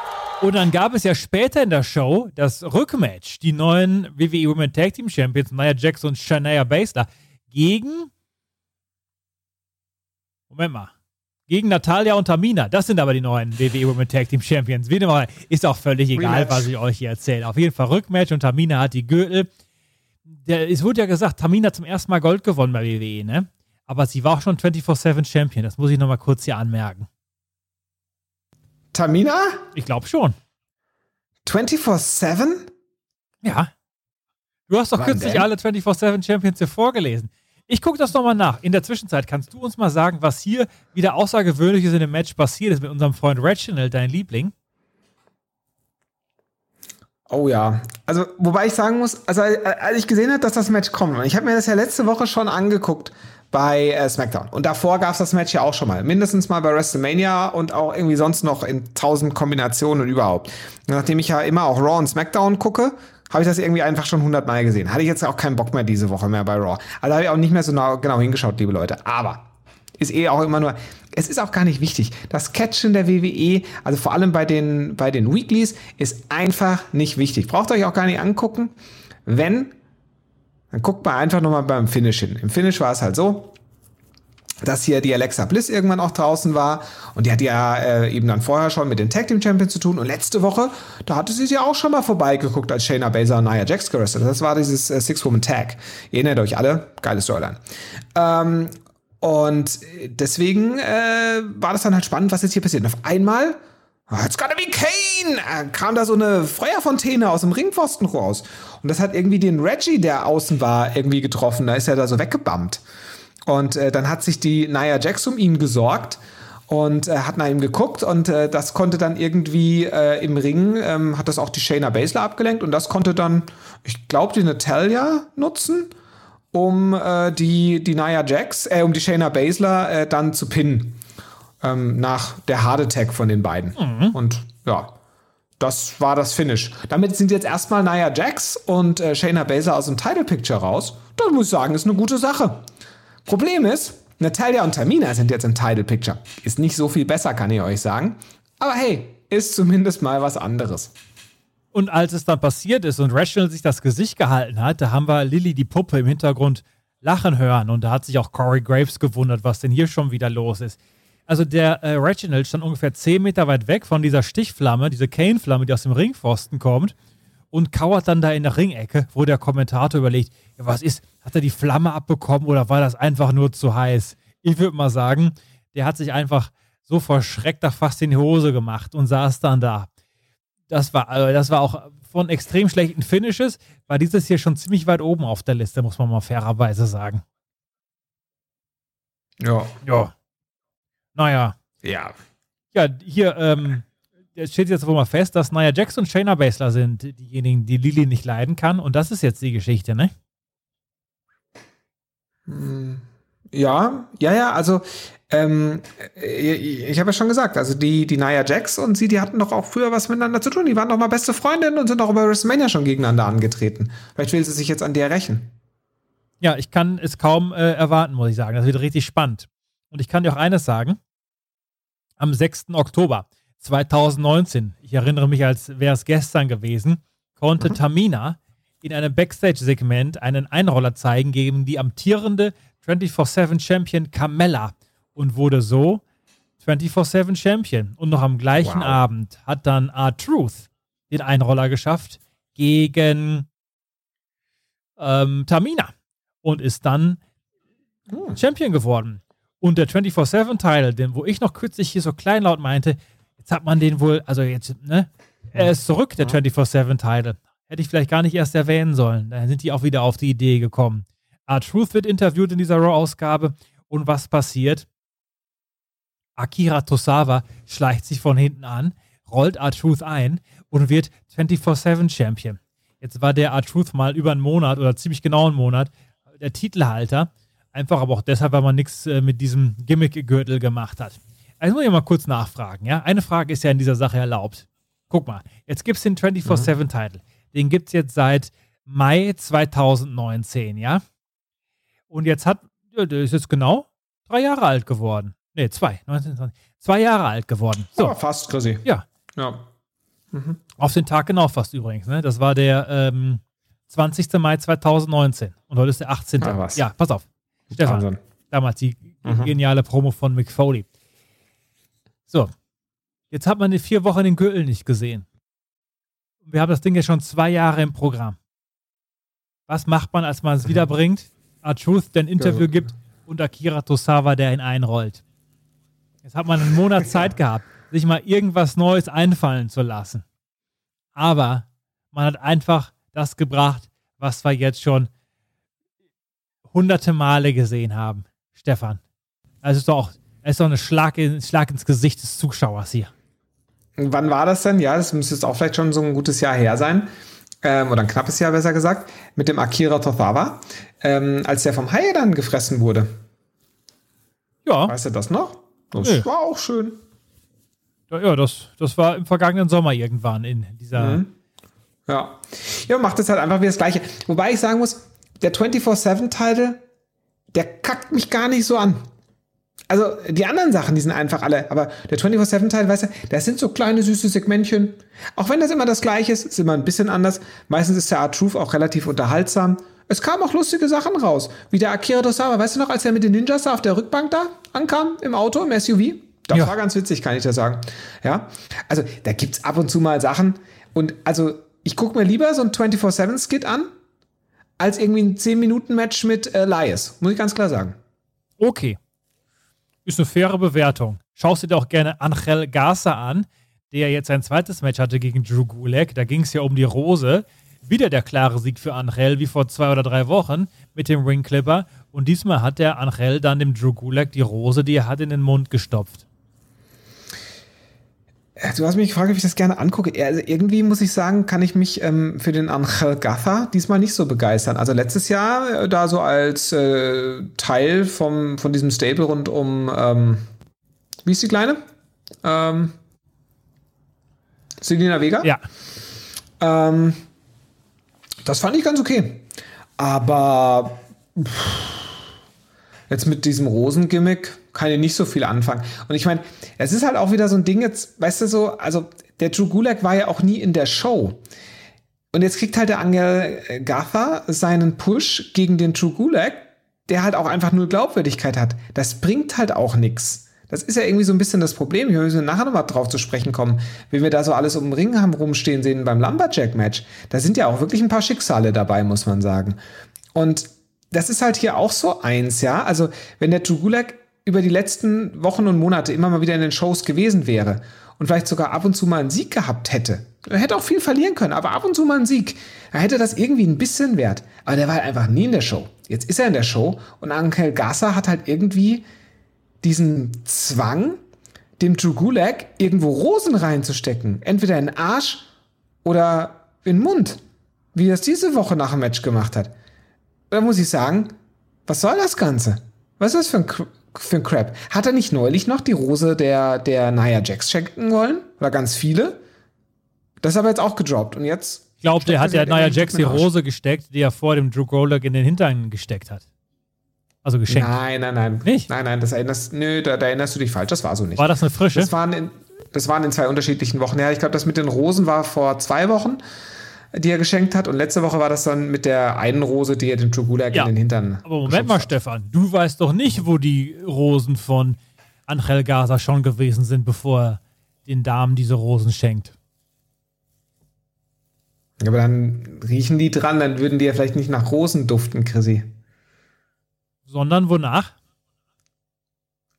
Und dann gab es ja später in der Show das Rückmatch. Die neuen WWE Women Tag Team Champions, Nia Jax und Shania Baszler, gegen. Moment mal. Gegen Natalia und Tamina. Das sind aber die neuen WWE Women Tag Team Champions. Wie sei, ist auch völlig egal, Rematch. was ich euch hier erzähle. Auf jeden Fall Rückmatch und Tamina hat die Gürtel. der, es wurde ja gesagt, Tamina hat zum ersten Mal Gold gewonnen bei WWE, ne? Aber sie war auch schon 24-7 Champion. Das muss ich nochmal kurz hier anmerken. Tamina? Ich glaube schon. 24-7? Ja. Du hast doch Wann kürzlich denn? alle 24-7 Champions hier vorgelesen. Ich gucke das nochmal nach. In der Zwischenzeit kannst du uns mal sagen, was hier wieder Außergewöhnliches in dem Match passiert ist mit unserem Freund Reginald, dein Liebling. Oh ja. Also, wobei ich sagen muss, also als ich gesehen habe, dass das Match kommt, und ich habe mir das ja letzte Woche schon angeguckt bei äh, SmackDown. Und davor gab es das Match ja auch schon mal. Mindestens mal bei WrestleMania und auch irgendwie sonst noch in tausend Kombinationen und überhaupt. Und nachdem ich ja immer auch Raw und SmackDown gucke, habe ich das irgendwie einfach schon hundertmal gesehen. Hatte ich jetzt auch keinen Bock mehr diese Woche mehr bei Raw. Also habe ich auch nicht mehr so nah- genau hingeschaut, liebe Leute. Aber ist eh auch immer nur, es ist auch gar nicht wichtig. Das Catchen der WWE, also vor allem bei den, bei den Weeklies, ist einfach nicht wichtig. Braucht euch auch gar nicht angucken. Wenn, dann guckt mal einfach nochmal beim Finish hin. Im Finish war es halt so, dass hier die Alexa Bliss irgendwann auch draußen war und die hat ja äh, eben dann vorher schon mit den Tag Team Champions zu tun und letzte Woche, da hatte sie ja auch schon mal vorbeigeguckt, als Shayna Baszler und Nia Jax gerestelt. Das war dieses äh, Six-Woman-Tag. Ihr erinnert euch alle, geile Storyline. Ähm, und deswegen äh, war das dann halt spannend, was jetzt hier passiert. Und auf einmal, it's gotta be Kane, äh, kam da so eine Feuerfontäne aus dem Ringpfosten raus. Und das hat irgendwie den Reggie, der außen war, irgendwie getroffen. Da ist er da so weggebammt. Und äh, dann hat sich die Nia Jax um ihn gesorgt und äh, hat nach ihm geguckt und äh, das konnte dann irgendwie äh, im Ring, ähm, hat das auch die Shayna Baszler abgelenkt und das konnte dann, ich glaube, die Natalia nutzen, um äh, die, die Nia Jax, äh, um die Shayna Baszler äh, dann zu pinnen. Ähm, nach der Hard Attack von den beiden. Und ja, das war das Finish. Damit sind jetzt erstmal Nia Jax und äh, Shayna Baszler aus dem Title Picture raus. Das muss ich sagen, ist eine gute Sache. Problem ist, Natalia und Tamina sind jetzt im Title Picture. Ist nicht so viel besser, kann ich euch sagen. Aber hey, ist zumindest mal was anderes. Und als es dann passiert ist und Reginald sich das Gesicht gehalten hat, da haben wir Lilly die Puppe im Hintergrund lachen hören. Und da hat sich auch Corey Graves gewundert, was denn hier schon wieder los ist. Also der äh, Reginald stand ungefähr 10 Meter weit weg von dieser Stichflamme, diese Kane-Flamme, die aus dem Ringpfosten kommt und kauert dann da in der Ringecke, wo der Kommentator überlegt, ja, was ist, hat er die Flamme abbekommen oder war das einfach nur zu heiß? Ich würde mal sagen, der hat sich einfach so verschreckt da fast in die Hose gemacht und saß dann da. Das war, also das war auch von extrem schlechten Finishes, war dieses hier schon ziemlich weit oben auf der Liste, muss man mal fairerweise sagen. Ja. Ja. Naja. Ja. Ja, hier, ähm, es steht jetzt wohl mal fest, dass Nia Jax und Shayna Baszler sind diejenigen, die Lily nicht leiden kann. Und das ist jetzt die Geschichte, ne? Ja, ja, ja, also ähm, ich, ich habe ja schon gesagt, also die, die Nia Jax und sie, die hatten doch auch früher was miteinander zu tun. Die waren doch mal beste Freundinnen und sind auch über WrestleMania schon gegeneinander angetreten. Vielleicht will sie sich jetzt an der rächen. Ja, ich kann es kaum äh, erwarten, muss ich sagen. Das wird richtig spannend. Und ich kann dir auch eines sagen. Am 6. Oktober 2019, ich erinnere mich, als wäre es gestern gewesen, konnte Tamina in einem Backstage-Segment einen Einroller zeigen gegen die amtierende 24-7-Champion Carmella und wurde so 24-7 Champion. Und noch am gleichen Wow. Abend hat dann R-Truth den Einroller geschafft gegen ähm, Tamina und ist dann Champion geworden. Und der 24-7-Teil, den, wo ich noch kürzlich hier so kleinlaut meinte, jetzt hat man den wohl, also jetzt, ne? Er ist zurück, der 24-7-Teil. Hätte ich vielleicht gar nicht erst erwähnen sollen. Da sind die auch wieder auf die Idee gekommen. R-Truth wird interviewt in dieser Raw-Ausgabe. Und was passiert? Akira Tosawa schleicht sich von hinten an, rollt R-Truth ein und wird 24-7 Champion. Jetzt war der R-Truth mal über einen Monat oder ziemlich genau einen Monat der Titelhalter. Einfach aber auch deshalb, weil man nichts äh, mit diesem Gimmick-Gürtel gemacht hat. Also muss ich mal kurz nachfragen. Ja? Eine Frage ist ja in dieser Sache erlaubt. Guck mal, jetzt gibt es den 24-7-Titel. Den gibt es jetzt seit Mai 2019, ja? Und jetzt hat, ja, der ist jetzt genau drei Jahre alt geworden. Nee, zwei, 19, 20, zwei Jahre alt geworden. So, Ja, fast, Chrissy. ja, Ja. auf den Tag genau fast übrigens. Ne? Das war der ähm, 20. Mai 2019. Und heute ist der 18. Ah, was. Ja, pass auf. Stefan, Wahnsinn. damals die Mhm. geniale Promo von Mick Foley. So, jetzt hat man die vier Wochen den Gürtel nicht gesehen. Wir haben das Ding ja schon zwei Jahre im Programm. was macht man, als man es wiederbringt? R-Truth, der ein Interview gibt und Akira Tosawa, der ihn einrollt. Jetzt hat man einen Monat Zeit gehabt, sich mal irgendwas Neues einfallen zu lassen. Aber man hat einfach das gebracht, was wir jetzt schon hunderte Male gesehen haben. Stefan. Also ist doch auch, ist doch ein Schlag, Schlag ins Gesicht des Zuschauers hier. Wann war das denn? Ja, das müsste jetzt auch vielleicht schon so ein gutes Jahr her sein. Ähm, oder ein knappes Jahr besser gesagt. Mit dem Akira Tosawa. Ähm, als der vom Hai dann gefressen wurde. Ja. Weißt du das noch? Das Nee. war auch schön. Ja, das, das war im vergangenen Sommer irgendwann in dieser. Mhm. Ja. Ja, macht es halt einfach wie das Gleiche. Wobei ich sagen muss, der 24-7-Title, der kackt mich gar nicht so an. Also, die anderen Sachen, die sind einfach alle, aber der 24-7-Teil, weißt du, das sind so kleine süße Segmentchen. Auch wenn das immer das Gleiche ist, ist immer ein bisschen anders. Meistens ist der Art Truth auch relativ unterhaltsam. Es kamen auch lustige Sachen raus, wie der Akira Tosawa. Weißt du noch, als er mit den Ninjas da auf der Rückbank da ankam, im Auto, im SUV? Das Ja. war ganz witzig, kann ich dir sagen. Ja, also da gibt's ab und zu mal Sachen. Und also, ich gucke mir lieber so ein 24-7-Skit an, als irgendwie ein 10-Minuten-Match mit äh, Elias. Muss ich ganz klar sagen. Okay. Ist eine faire Bewertung. Schaust dir doch gerne Angel Garza an, der jetzt sein zweites Match hatte gegen Drew Gulak. Da ging es ja um die Rose. Wieder der klare Sieg für Angel, wie vor zwei oder drei Wochen mit dem Ring Clipper. Und diesmal hat der Angel dann dem Drew Gulak die Rose, die er hat, in den Mund gestopft. Äh, Du hast mich gefragt, ob ich das gerne angucke. Also irgendwie muss ich sagen, kann ich mich ähm, für den Angel Gatha diesmal nicht so begeistern. Also letztes Jahr äh, da so als äh, Teil vom, von diesem Stable rund um, ähm, wie ist die Kleine? Ähm, Selina Vega? Ja, Ähm, das fand ich ganz okay. Aber pff, jetzt mit diesem Rosengimmick kann ich nicht so viel anfangen. Und ich meine, es ist halt auch wieder so ein Ding jetzt, weißt du so, also der Drew Gulak war ja auch nie in der Show. Und jetzt kriegt halt der Angel Gatha seinen Push gegen den Drew Gulak, der halt auch einfach null Glaubwürdigkeit hat. Das bringt halt auch nichts. Das ist ja irgendwie so ein bisschen das Problem. Wir müssen nachher nochmal drauf zu sprechen kommen, wenn wir da so alles um den Ring haben rumstehen sehen beim Lumberjack-Match. Da sind ja auch wirklich ein paar Schicksale dabei, muss man sagen. Und das ist halt hier auch so eins, ja. Also, wenn der Drew Gulak über die letzten Wochen und Monate immer mal wieder in den Shows gewesen wäre und vielleicht sogar ab und zu mal einen Sieg gehabt hätte, er hätte auch viel verlieren können, aber ab und zu mal einen Sieg, da hätte das irgendwie ein bisschen Wert. Aber der war halt einfach nie in der Show. Jetzt ist er in der Show und Angel Garza hat halt irgendwie diesen Zwang, dem Drew Gulak irgendwo Rosen reinzustecken. Entweder in den Arsch oder in den Mund. Wie er es diese Woche nach dem Match gemacht hat. Da muss ich sagen, was soll das Ganze? Was ist das für ein, für ein Crap? Hat er nicht neulich noch die Rose der, der Nia Jax schenken wollen? Oder ganz viele? Das ist aber jetzt auch gedroppt. Und jetzt. ich glaube, der hat er der halt Nia irgendwie Jax die. Rose gesteckt, die er vor dem Drew Gulak in den Hintern gesteckt hat. Also geschenkt. Nein, nein, nein. Nicht? Nein, nein, das erinnerst, nö, da, da erinnerst du dich falsch. Das war so nicht. War das eine frische? Das waren in, das waren in zwei unterschiedlichen Wochen. Ja, ich glaube, das mit den Rosen war vor zwei Wochen, die er geschenkt hat. Und letzte Woche war das dann mit der einen Rose, die er dem Drew Gulak Ja, in den Hintern. Aber Moment mal, hat. Stefan, du weißt doch nicht, wo die Rosen von Angel Garza schon gewesen sind, bevor er den Damen diese Rosen schenkt. Ja, Aber dann riechen die dran, dann würden die ja vielleicht nicht nach Rosen duften, Chrissy. Sondern wonach?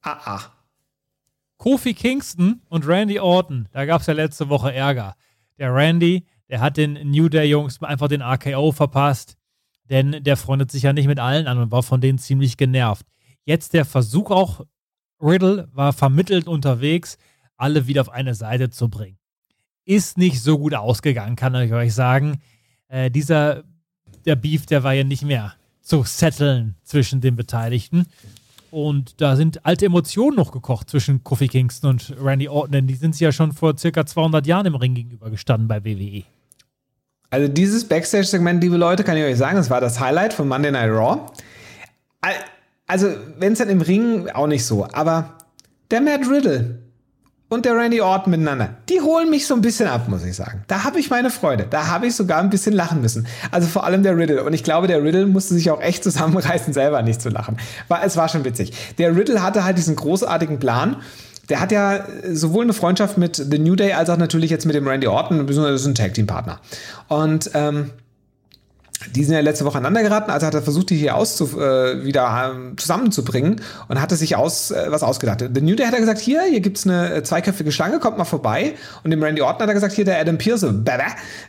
Ah, ah. Kofi Kingston und Randy Orton, da gab es ja letzte Woche Ärger. Der Randy, der hat den New Day Jungs einfach den RKO verpasst, denn der freundet sich ja nicht mit allen an und war von denen ziemlich genervt. Jetzt der Versuch auch, Riddle war vermittelt unterwegs, alle wieder auf eine Seite zu bringen. Ist nicht so gut ausgegangen, kann ich euch sagen. Äh, dieser, der Beef, der war ja nicht mehr zu setteln zwischen den Beteiligten. Und da sind alte Emotionen noch gekocht zwischen Kofi Kingston und Randy Orton, denn die sind sich ja schon vor circa 200 Jahren im Ring gegenüber gestanden bei. WWE. Also dieses Backstage-Segment, liebe Leute, kann ich euch sagen, das war das Highlight von Monday Night Raw. Al- Also, wenn es dann im Ring auch nicht so, aber der Matt Riddle und der Randy Orton miteinander, die holen mich so ein bisschen ab, muss ich sagen. Da habe ich meine Freude. Da habe ich sogar ein bisschen lachen müssen. Also vor allem der Riddle. Und ich glaube, der Riddle musste sich auch echt zusammenreißen, selber nicht zu lachen. War, es war schon witzig. Der Riddle hatte halt diesen großartigen Plan. Der hat ja sowohl eine Freundschaft mit The New Day als auch natürlich jetzt mit dem Randy Orton, beziehungsweise ist ein Tag-Team-Partner. Und ähm, die sind ja letzte Woche aneinander geraten, also hat er versucht, die hier auszu äh, wieder ähm, zusammenzubringen und hatte sich aus, äh, was ausgedacht. The New Day hat er gesagt, hier, hier gibt's eine äh, zweiköpfige Schlange, kommt mal vorbei. Und dem Randy Orton hat er gesagt, hier, der Adam Pearce, bäh,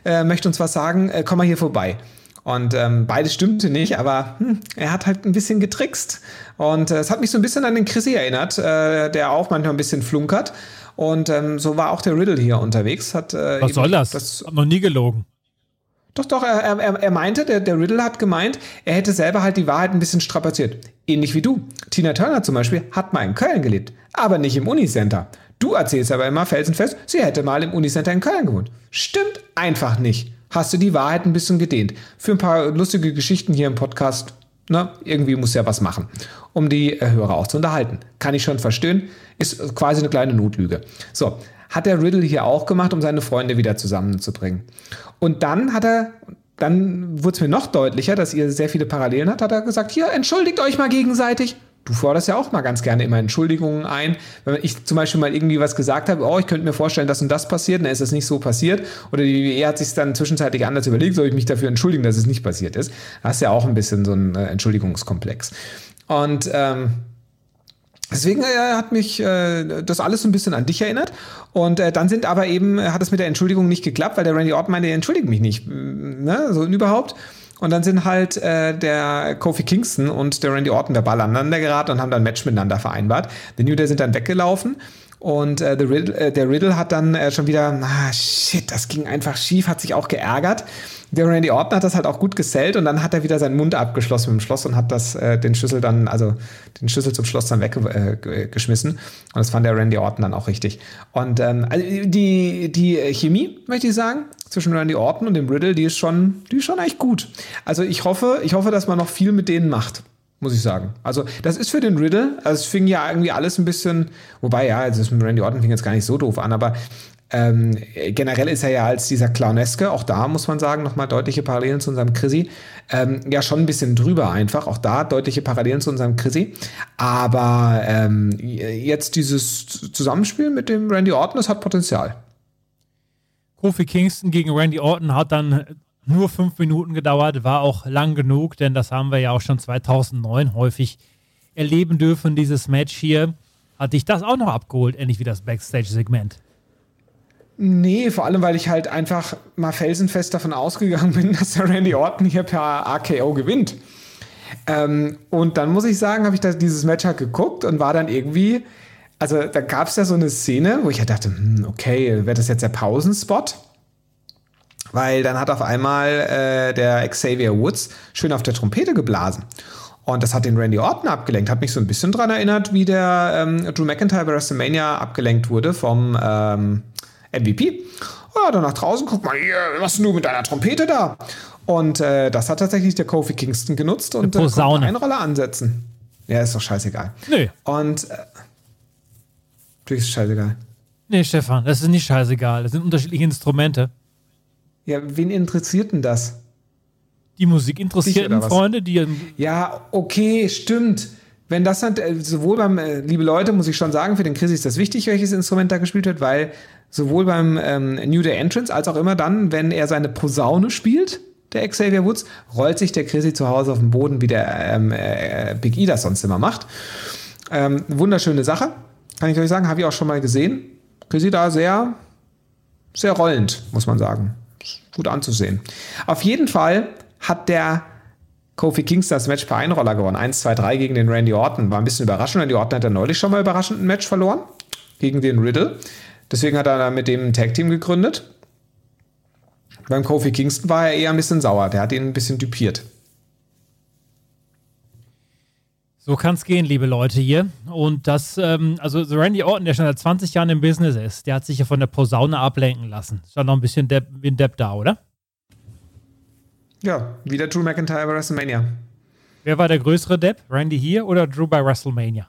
äh, möchte uns was sagen, äh, komm mal hier vorbei. Und ähm, beides stimmte nicht, aber hm, er hat halt ein bisschen getrickst. Und äh, es hat mich so ein bisschen an den Chrissy erinnert, äh, der auch manchmal ein bisschen flunkert. Und ähm, so war auch der Riddle hier unterwegs. Hat, äh, Was soll das? das Hab noch nie gelogen. doch, doch, er, er, er meinte, der, der Riddle hat gemeint, er hätte selber halt die Wahrheit ein bisschen strapaziert. Ähnlich wie du. Tina Turner zum Beispiel hat mal in Köln gelebt, aber nicht im Unicenter. Du erzählst aber immer felsenfest, sie hätte mal im Unicenter in Köln gewohnt. Stimmt einfach nicht. Hast du die Wahrheit ein bisschen gedehnt. Für ein paar lustige Geschichten hier im Podcast, na, irgendwie muss ja was machen, um die äh, Hörer auch zu unterhalten. Kann ich schon verstehen, ist quasi eine kleine Notlüge. So, hat der Riddle hier auch gemacht, um seine Freunde wieder zusammenzubringen. Und dann hat er, dann wurde es mir noch deutlicher, dass ihr sehr viele Parallelen habt, hat er gesagt, hier, entschuldigt euch mal gegenseitig. Du forderst ja auch mal ganz gerne immer Entschuldigungen ein. Wenn ich zum Beispiel mal irgendwie was gesagt habe, oh, ich könnte mir vorstellen, dass und das passiert, dann ist es nicht so passiert. Oder die WWE hat sich dann zwischenzeitlich anders überlegt, soll ich mich dafür entschuldigen, dass es nicht passiert ist. Da hast du ja auch ein bisschen so einen äh, Entschuldigungskomplex. Und ähm, Deswegen äh, hat mich äh, das alles so ein bisschen an dich erinnert. Und äh, dann sind aber eben, hat es mit der Entschuldigung nicht geklappt, weil der Randy Orton meinte, entschuldigt mich nicht. Ne? So überhaupt. Und dann sind halt äh, der Kofi Kingston und der Randy Orton verbal aneinander geraten und haben dann ein Match miteinander vereinbart. Die New Day sind dann weggelaufen. Und äh, der, Riddle, äh, der Riddle hat dann äh, schon wieder, ah, shit, das ging einfach schief, hat sich auch geärgert. Der Randy Orton hat das halt auch gut gesellt und dann hat er wieder seinen Mund abgeschlossen mit dem Schloss und hat das, äh, den Schlüssel dann, also den Schlüssel zum Schloss dann weggeschmissen. und das fand der Randy Orton dann auch richtig. Und ähm, also die, die Chemie, möchte ich sagen, zwischen Randy Orton und dem Riddle, die ist schon, die ist schon echt gut. Also ich hoffe, ich hoffe, dass man noch viel mit denen macht muss ich sagen. Also, das ist für den Riddle, also es fing ja irgendwie alles ein bisschen, wobei ja, also das mit Randy Orton fing jetzt gar nicht so doof an, aber ähm, generell ist er ja als dieser Clowneske, auch da muss man sagen, nochmal deutliche Parallelen zu unserem Chrissy, ähm, ja schon ein bisschen drüber einfach, auch da deutliche Parallelen zu unserem Chrissy, aber ähm, jetzt dieses Zusammenspiel mit dem Randy Orton, das hat Potenzial. Kofi Kingston gegen Randy Orton hat dann nur fünf Minuten gedauert, war auch lang genug, denn das haben wir ja auch schon 2009 häufig erleben dürfen, dieses Match hier. Hat dich das auch noch abgeholt, ähnlich wie das Backstage-Segment? Nee, vor allem, weil ich halt einfach mal felsenfest davon ausgegangen bin, dass der Randy Orton hier per AKO gewinnt. Ähm, und dann muss ich sagen, habe ich das, dieses Match halt geguckt und war dann irgendwie, also da gab es ja so eine Szene, wo ich halt dachte, hm, okay, wäre das jetzt der Pausenspot? Weil dann hat auf einmal äh, der Xavier Woods schön auf der Trompete geblasen. Und das hat den Randy Orton abgelenkt. Hat mich so ein bisschen dran erinnert, wie der ähm, Drew McIntyre bei WrestleMania abgelenkt wurde vom ähm, MVP. Ja, dann nach draußen, guck mal hier, was machst du mit deiner Trompete da? Und äh, das hat tatsächlich der Kofi Kingston genutzt und äh, konnte Posaune. eine Rolle ansetzen. Ja, ist doch scheißegal. Nö. Und äh, natürlich ist es scheißegal. Nee, Stefan, das ist nicht scheißegal. Das sind unterschiedliche Instrumente. Ja, wen interessiert denn das? Die Musikinteressierten? Freunde, die Ja, okay, stimmt. Wenn das dann, äh, sowohl beim, äh, liebe Leute, muss ich schon sagen, für den Chris ist das wichtig, welches Instrument da gespielt wird, weil sowohl beim ähm, New Day Entrance als auch immer dann, wenn er seine Posaune spielt, der Xavier Woods, rollt sich der Chrissy zu Hause auf den Boden, wie der ähm, äh, Big E das sonst immer macht. Ähm, wunderschöne Sache, kann ich euch sagen, habe ich auch schon mal gesehen. Chrissy da sehr, sehr rollend, muss man sagen. Gut anzusehen. Auf jeden Fall hat der Kofi Kingston das Match per Einroller gewonnen. 1, 2, 3 gegen den Randy Orton. War ein bisschen überraschend. Randy Orton hat ja neulich schon mal überraschend ein Match verloren. Gegen den Riddle. Deswegen hat er dann mit dem ein Tag-Team gegründet. Beim Kofi Kingston war er eher ein bisschen sauer. Der hat ihn ein bisschen dupiert. So kann es gehen, liebe Leute hier. Und das, ähm, also so Randy Orton, der schon seit 20 Jahren im Business ist, der hat sich ja von der Posaune ablenken lassen. Ist ja noch ein bisschen Depp, ein Depp da, oder? Ja, wieder Drew McIntyre bei WrestleMania. Wer war der größere Depp? Randy hier oder Drew bei WrestleMania?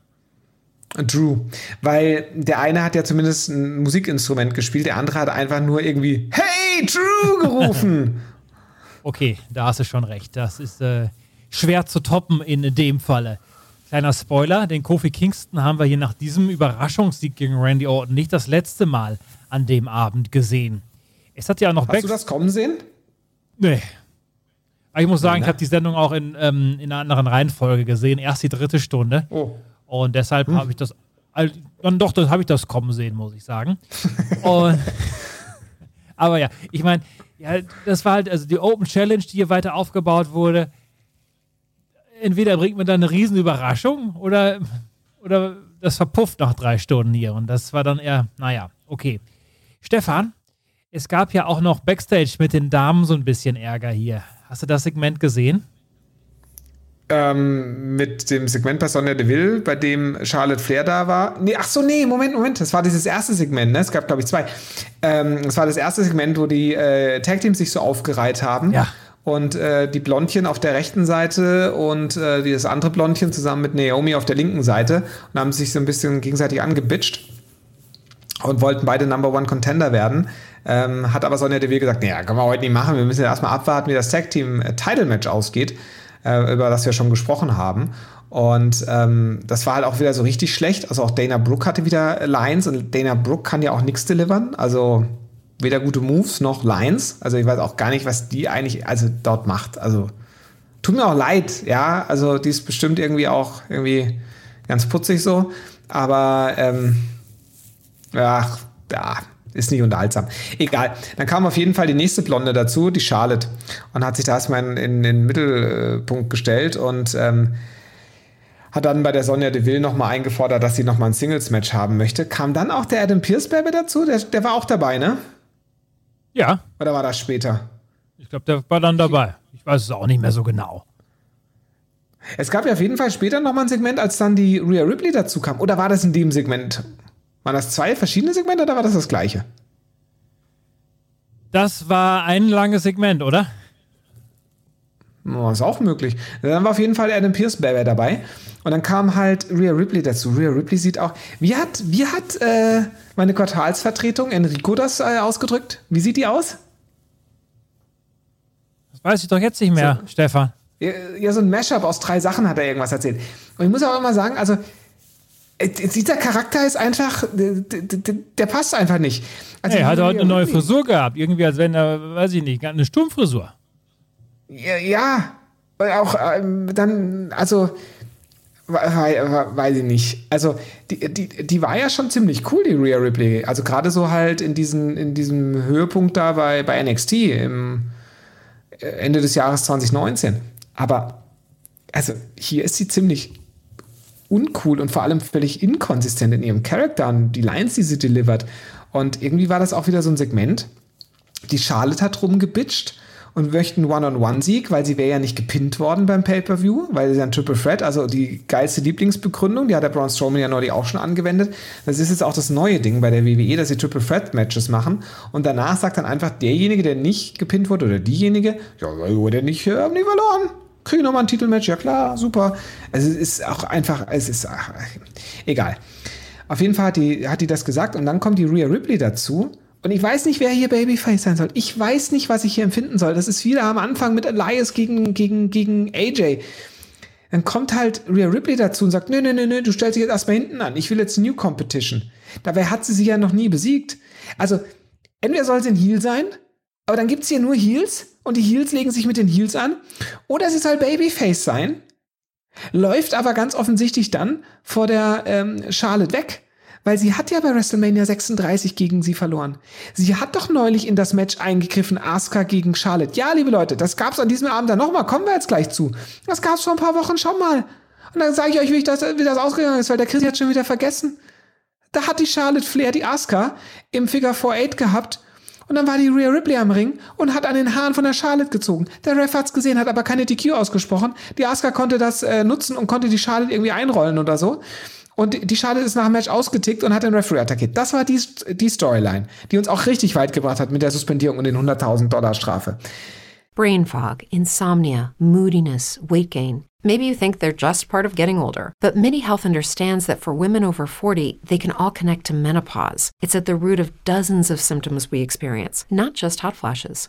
Drew. Weil der eine hat ja zumindest ein Musikinstrument gespielt, der andere hat einfach nur irgendwie Hey, Drew gerufen. Okay, da hast du schon recht. Das ist äh, schwer zu toppen in dem Falle. Kleiner Spoiler, den Kofi Kingston haben wir hier nach diesem Überraschungssieg gegen Randy Orton nicht das letzte Mal an dem Abend gesehen. Es hat ja auch noch Hast du das kommen sehen? Nee. Aber ich muss sagen, ich habe die Sendung auch in, ähm, in einer anderen Reihenfolge gesehen. Erst die dritte Stunde. Oh. Und deshalb habe ich das, dann doch, das habe ich das kommen sehen, muss ich sagen. Und, aber ja, ich meine, ja, das war halt, also die Open Challenge, die hier weiter aufgebaut wurde. Entweder bringt man da eine Riesenüberraschung oder, oder das verpufft nach drei Stunden hier. Und das war dann eher, naja, okay. Stefan, es gab ja auch noch Backstage mit den Damen so ein bisschen Ärger hier. Hast du das Segment gesehen? Ähm, mit dem Segment bei Sonja Deville, bei dem Charlotte Flair da war. Nee, ach so, nee, Moment, Moment. Das war dieses erste Segment, ne? Es gab, glaube ich, zwei. Ähm, das war das erste Segment, wo die äh, Tag Teams sich so aufgereiht haben. Ja. Und äh, die Blondchen auf der rechten Seite und äh, das andere Blondchen zusammen mit Naomi auf der linken Seite und haben sich so ein bisschen gegenseitig angebitscht und wollten beide Number One Contender werden. Ähm, hat aber Sonja Deville gesagt, naja, können wir heute nicht machen. Wir müssen ja erstmal abwarten, wie das Tag Team äh, Title Match ausgeht, äh, über das wir schon gesprochen haben. Und ähm, das war halt auch wieder so richtig schlecht. Also auch Dana Brooke hatte wieder Lines und Dana Brooke kann ja auch nichts delivern. Also weder gute Moves noch Lines. Also ich weiß auch gar nicht, was die eigentlich also dort macht. Also tut mir auch leid, ja. Also die ist bestimmt irgendwie auch irgendwie ganz putzig so. Aber ähm, ja, ja, ist nicht unterhaltsam. Egal. Dann kam auf jeden Fall die nächste Blonde dazu, die Charlotte, und hat sich da erstmal in, in, den Mittelpunkt gestellt und ähm, hat dann bei der Sonja Deville nochmal eingefordert, dass sie nochmal ein Singles-Match haben möchte. Kam dann auch der Adam Pierce Baby dazu? Der, der war auch dabei, ne? Ja, Oder war das später? ich glaube, der war dann dabei. Ich weiß es auch nicht mehr so genau. Es gab ja auf jeden Fall später nochmal ein Segment, als dann die Rhea Ripley dazu kam. Oder war das in dem Segment? Waren das zwei verschiedene Segmente oder war das das gleiche? Das war ein langes Segment, oder? Oh, ist auch möglich. Dann war auf jeden Fall Adam Pierce Baby dabei. Und dann kam halt Rhea Ripley dazu. Rhea Ripley sieht auch. Wie hat, wie hat äh, meine Quartalsvertretung Enrico das äh, ausgedrückt? Wie sieht die aus? Das weiß ich doch jetzt nicht mehr, Stefan. Ja, so ein Mashup aus drei Sachen hat er irgendwas erzählt. Und ich muss auch immer sagen, also äh, dieser Charakter ist einfach, der, der, der passt einfach nicht. Also, Hey, er hat heute eine neue Ripley- Frisur gehabt. Irgendwie, als wenn er, weiß ich nicht, eine Sturmfrisur. Ja, auch ähm, dann, also, we- we- weiß ich nicht. Also, die, die, die war ja schon ziemlich cool, die Rhea Ripley. Also, gerade so halt in, diesen, in diesem Höhepunkt da bei, bei NXT im äh, Ende des Jahres 2019. Aber, also, hier ist sie ziemlich uncool und vor allem völlig inkonsistent in ihrem Charakter und die Lines, die sie delivert. Und irgendwie war das auch wieder so ein Segment. Die Charlotte hat rumgebitscht und möchte einen One-on-One-Sieg, weil sie wäre ja nicht gepinnt worden beim Pay-Per-View, weil sie ein Triple Threat, also die geilste Lieblingsbegründung, die hat der Braun Strowman ja neulich auch schon angewendet. Das ist jetzt auch das neue Ding bei der WWE, dass sie Triple Threat-Matches machen und danach sagt dann einfach derjenige, der nicht gepinnt wurde oder diejenige, ja, wurde nicht, äh, haben die verloren. Kriege nochmal ein Titelmatch, ja klar, super. Also es ist auch einfach, es ist ach, egal. Auf jeden Fall hat die, hat die das gesagt und dann kommt die Rhea Ripley dazu. Und ich weiß nicht, wer hier Babyface sein soll. Ich weiß nicht, was ich hier empfinden soll. Das ist wieder am Anfang mit Elias gegen, gegen, gegen AJ. Dann kommt halt Rhea Ripley dazu und sagt, nö, nö, nö, nö, du stellst dich jetzt erstmal hinten an. Ich will jetzt New Competition. Dabei hat sie sie ja noch nie besiegt. Also, entweder soll sie ein Heel sein, aber dann gibt's hier nur Heels und die Heels legen sich mit den Heels an. Oder sie soll Babyface sein, läuft aber ganz offensichtlich dann vor der ähm, Charlotte weg. Weil sie hat ja bei WrestleMania 36 gegen sie verloren. Sie hat doch neulich in das Match eingegriffen, Asuka gegen Charlotte. Ja, liebe Leute, das gab's an diesem Abend dann nochmal. Kommen wir jetzt gleich zu. Das gab's vor ein paar Wochen schon mal. Und dann sage ich euch, wie, ich das, wie das ausgegangen ist, weil der Chris hat schon wieder vergessen. Da hat die Charlotte Flair die Asuka im Figure 4-8 gehabt. Und dann war die Rhea Ripley am Ring und hat an den Haaren von der Charlotte gezogen. Der Ref hat's gesehen, hat aber keine DQ ausgesprochen. Die Asuka konnte das äh, nutzen und konnte die Charlotte irgendwie einrollen oder so. Und die- Charlotte ist nach dem Match ausgetickt und hat den Referee attackiert. Das war die, die Storyline, die uns auch richtig weit gebracht hat mit der Suspendierung und den 100.000 Dollar Strafe. Brain fog, insomnia, moodiness, weight gain. Maybe you think they're just part of getting older, but MIDI Health understands that for women over 40, they can all connect to menopause. It's at the root of dozens of symptoms we experience, not just hot flashes.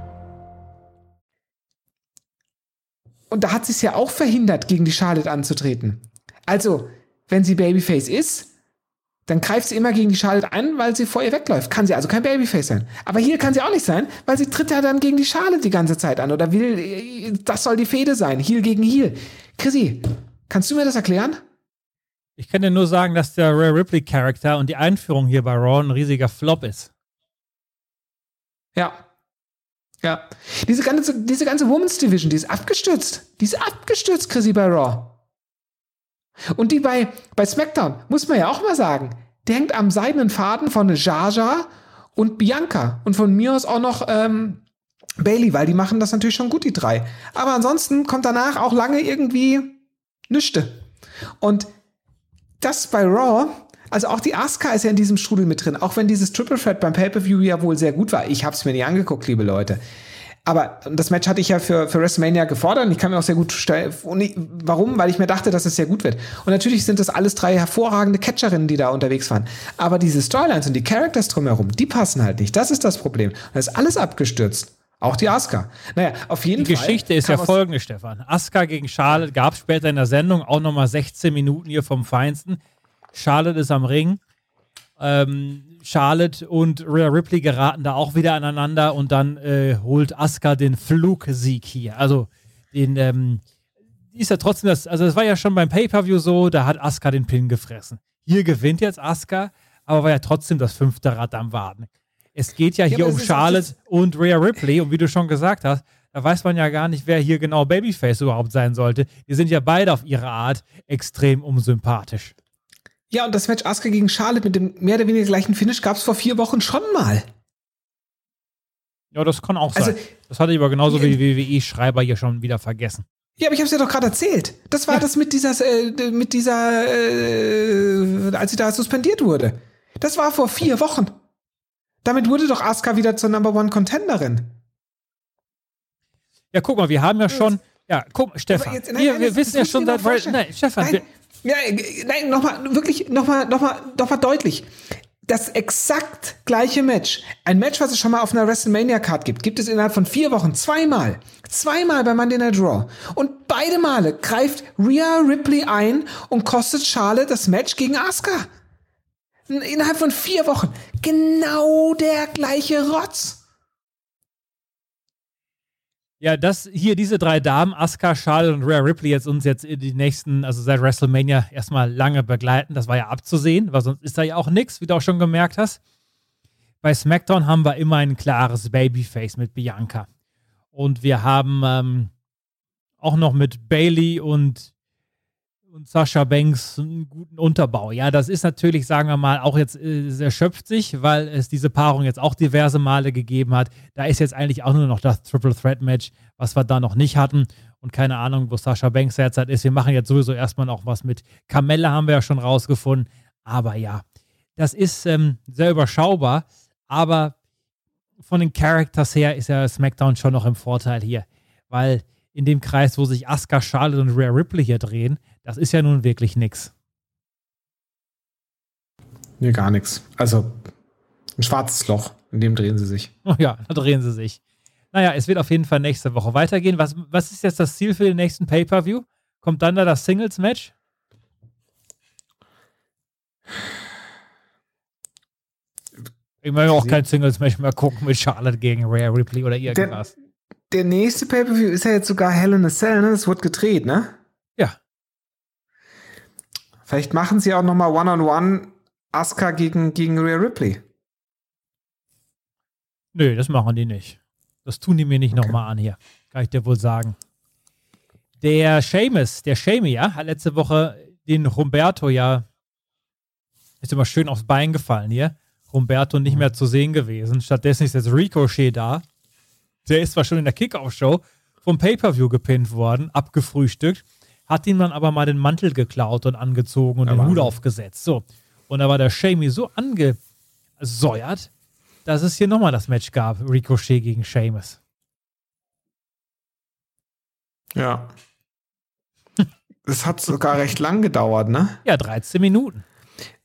Und da hat sie es ja auch verhindert, gegen die Charlotte anzutreten. Also, wenn sie Babyface ist, dann greift sie immer gegen die Charlotte an, weil sie vor ihr wegläuft. Kann sie also kein Babyface sein. Aber hier kann sie auch nicht sein, weil sie tritt ja dann gegen die Charlotte die ganze Zeit an oder will, das soll die Fehde sein, Heel gegen Heel. Chrissy, kannst du mir das erklären? Ich kann dir nur sagen, dass der Rare Ripley-Charakter und die Einführung hier bei Raw ein riesiger Flop ist. Ja. Ja. Diese ganze, diese ganze Women's Division, die ist abgestürzt. Die ist abgestürzt, Chrissy, bei Raw. Und die bei, bei SmackDown, muss man ja auch mal sagen, der hängt am seidenen Faden von Jaja und Bianca. Und von mir aus auch noch ähm, Bailey, weil die machen das natürlich schon gut, die drei. Aber ansonsten kommt danach auch lange irgendwie nüchte. Und das bei Raw, also auch die Asuka ist ja in diesem Strudel mit drin, auch wenn dieses Triple Threat beim Pay-Per-View ja wohl sehr gut war. Ich habe es mir nicht angeguckt, liebe Leute. Aber das Match hatte ich ja für, für WrestleMania gefordert und ich kann mir auch sehr gut stellen. Warum? Weil ich mir dachte, dass es sehr gut wird. Und natürlich sind das alles drei hervorragende Catcherinnen, die da unterwegs waren. Aber diese Storylines und die Characters drumherum, die passen halt nicht. Das ist das Problem. Und das ist alles abgestürzt. Auch die Asuka. Naja, auf jeden Die Fall. Geschichte ist ja folgende, Stefan. Asuka gegen Charlotte gab es später in der Sendung auch nochmal 16 Minuten hier vom Feinsten. Charlotte ist am Ring. Ähm, Charlotte und Rhea Ripley geraten da auch wieder aneinander und dann äh, holt Asuka den Flugsieg hier. Also den, ähm, ist ja trotzdem das, also das war ja schon beim Pay-Per-View so, da hat Asuka den Pin gefressen. Hier gewinnt jetzt Asuka, aber war ja trotzdem das fünfte Rad am Waden. Es geht ja Ja, hier um Charlotte und Rhea Ripley und wie du schon gesagt hast, da weiß man ja gar nicht, wer hier genau Babyface überhaupt sein sollte. Die sind ja beide auf ihre Art extrem unsympathisch. Ja, und das Match Asuka gegen Charlotte mit dem mehr oder weniger gleichen Finish gab es vor vier Wochen schon mal. Ja, das kann auch Also- sein. Das hatte ich aber genauso wie WWE-Schreiber hier schon wieder vergessen. Ja, aber ich hab's ja doch gerade erzählt. Das war das mit dieser, äh, mit dieser, äh, als sie da suspendiert wurde. Das war vor vier Wochen. Damit wurde doch Asuka wieder zur Number One Contenderin. Ja, guck mal, wir haben ja schon. Ja, guck, Stefan. jetzt- nein, wir nein, wir wissen ja schon seit. Nein, Stefan, Nein, wir, ja, äh, nein, nochmal, wirklich, nochmal, nochmal, nochmal deutlich. Das exakt gleiche Match. Ein Match, was es schon mal auf einer WrestleMania-Card gibt, gibt es innerhalb von vier Wochen zweimal. Zweimal bei Monday Night Raw. Und beide Male greift Rhea Ripley ein und kostet Charlotte das Match gegen Asuka. In- Innerhalb von vier Wochen. Genau der gleiche Rotz. Ja, das hier, diese drei Damen, Asuka, Charlotte und Rhea Ripley, jetzt uns jetzt in die nächsten, also seit WrestleMania erstmal lange begleiten. Das war ja abzusehen, weil sonst ist da ja auch nichts, wie du auch schon gemerkt hast. Bei SmackDown haben wir immer ein klares Babyface mit Bianca. Und wir haben ähm, auch noch mit Bailey und, und Sasha Banks einen guten Unterbau. Ja, das ist natürlich, sagen wir mal, auch jetzt, äh, es erschöpft sich, weil es diese Paarung jetzt auch diverse Male gegeben hat. Da ist jetzt eigentlich auch nur noch das Triple Threat Match, was wir da noch nicht hatten. Und keine Ahnung, wo Sasha Banks derzeit ist. Wir machen jetzt sowieso erstmal noch was mit Carmella, haben wir ja schon rausgefunden. Aber ja, das ist ähm, sehr überschaubar. Aber von den Characters her ist ja SmackDown schon noch im Vorteil hier. Weil in dem Kreis, wo sich Asuka, Charlotte und Rhea Ripley hier drehen, das ist ja nun wirklich nix. Nee, gar nichts. Also, ein schwarzes Loch, in dem drehen sie sich. Oh ja, da drehen sie sich. Naja, es wird auf jeden Fall nächste Woche weitergehen. Was, was ist jetzt das Ziel für den nächsten Pay-Per-View? Kommt dann da das Singles-Match? Ich möchte auch kein Singles-Match mehr gucken mit Charlotte gegen Rhea Ripley oder irgendwas. der nächste Pay-Per-View ist ja jetzt sogar Hell in a Cell, ne? Das wird gedreht, ne? Vielleicht machen sie auch noch mal One-on-One Asuka gegen, gegen Rhea Ripley. Nö, das machen die nicht. Das tun die mir nicht Okay. nochmal an hier. Kann ich dir wohl sagen. Der Seamus, der Shamey, ja, hat letzte Woche den Humberto ja, ist immer schön aufs Bein gefallen hier. Humberto nicht mehr zu sehen gewesen. Stattdessen ist jetzt Ricochet da. Der ist zwar schon in der Kickoff-Show vom Pay-Per-View gepinnt worden, abgefrühstückt, hat ihm dann aber mal den Mantel geklaut und angezogen und Ja, den Hut aufgesetzt. So. Und da war der Shamey so angesäuert, dass es hier nochmal das Match gab. Ricochet gegen Seamus. Ja. Das hat sogar recht lang gedauert, ne? Ja, 13 Minuten.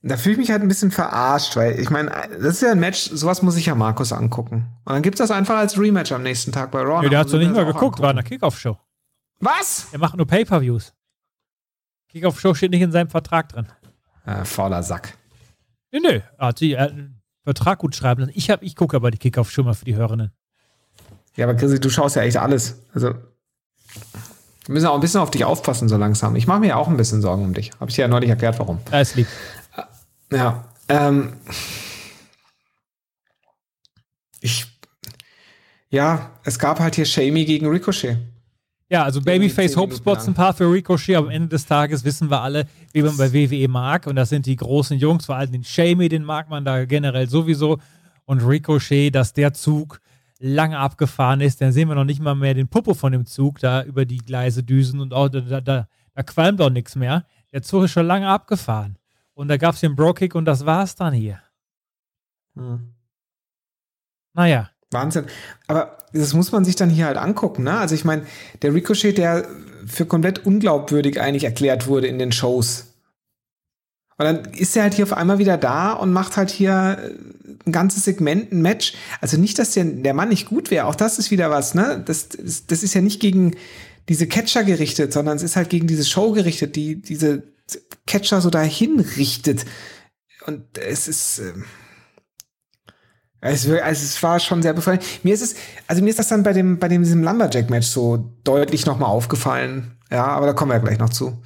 Da fühle ich mich halt ein bisschen verarscht, weil ich meine, das ist ja ein Match, sowas muss ich ja Markus angucken. Und dann gibt es das einfach als Rematch am nächsten Tag bei Raw. Nee, der hat so nicht mal geguckt, war in der angucken. Kickoff-Show. Was? Er macht nur Pay-Per-Views. Kickoff-Show steht nicht in seinem Vertrag drin. Äh, fauler Sack. Nee, nö. Er hat, hat einen Vertrag gut schreiben lassen. Ich, hab- ich gucke aber die Kickoff-Show mal für die Hörerinnen. Ja, aber Chrissy, du schaust ja echt alles. Also, wir müssen auch ein bisschen auf dich aufpassen, so langsam. Ich mache mir ja auch ein bisschen Sorgen um dich. Habe ich dir ja neulich erklärt, warum. Da ist lieb. Ja, ähm, ich, ja, es gab halt hier Shamey gegen Ricochet. Ja, also Babyface zehn Hope Minuten Spots lang. ein paar für Ricochet, am Ende des Tages wissen wir alle, wie man bei WWE mag. Und das sind die großen Jungs, vor allem den Shamey, den mag man da generell sowieso. Und Ricochet, dass der Zug lange abgefahren ist, dann sehen wir noch nicht mal mehr den Popo von dem Zug da über die Gleise düsen und auch da, da, da, da qualmt auch nichts mehr. Der Zug ist schon lange abgefahren. Und da gab es den Bro-Kick und das war's dann hier. Naja, Wahnsinn. Aber das muss man sich dann hier halt angucken, ne? Also ich meine, der Ricochet, der für komplett unglaubwürdig eigentlich erklärt wurde in den Shows. Und dann ist er halt hier auf einmal wieder da und macht halt hier äh, ein ganzes Segment, ein Match. Also nicht, dass der, der Mann nicht gut wäre, auch das ist wieder was, ne? Das, das, das ist ja nicht gegen diese Catcher gerichtet, sondern es ist halt gegen diese Show gerichtet, die diese Catcher so dahin richtet. Und es ist. ähm, es, also es war schon sehr befreiend. Mir ist es, also mir ist das dann bei dem, bei dem diesem Lumberjack-Match so deutlich nochmal aufgefallen. Ja, aber da kommen wir ja gleich noch zu.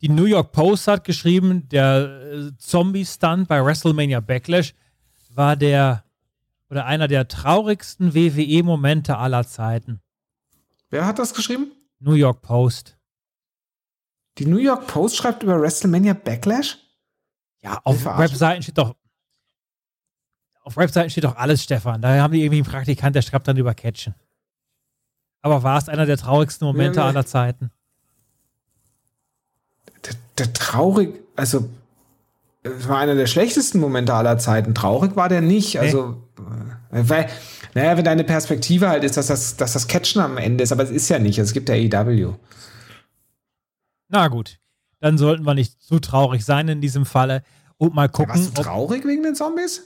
Die New York Post hat geschrieben, der äh, Zombie-Stunt bei WrestleMania Backlash war der oder einer der traurigsten WWE-Momente aller Zeiten. Wer hat das geschrieben? New York Post. Die New York Post schreibt über WrestleMania Backlash? Ja, auf? Webseiten steht doch. Auf Webseiten steht doch alles, Stefan. Da haben die irgendwie einen Praktikant, der schreibt dann über Catchen. Aber war es einer der traurigsten Momente Ja, ja. aller Zeiten? Der, der traurig, also es war einer der schlechtesten Momente aller Zeiten. Traurig war der nicht. Also, äh, weil, naja, wenn deine Perspektive halt ist, dass das, dass das Catchen am Ende ist, aber es ist ja nicht. Es gibt ja AEW. Na gut. Dann sollten wir nicht zu traurig sein in diesem Falle und mal gucken, Warst du ob traurig wegen den Zombies?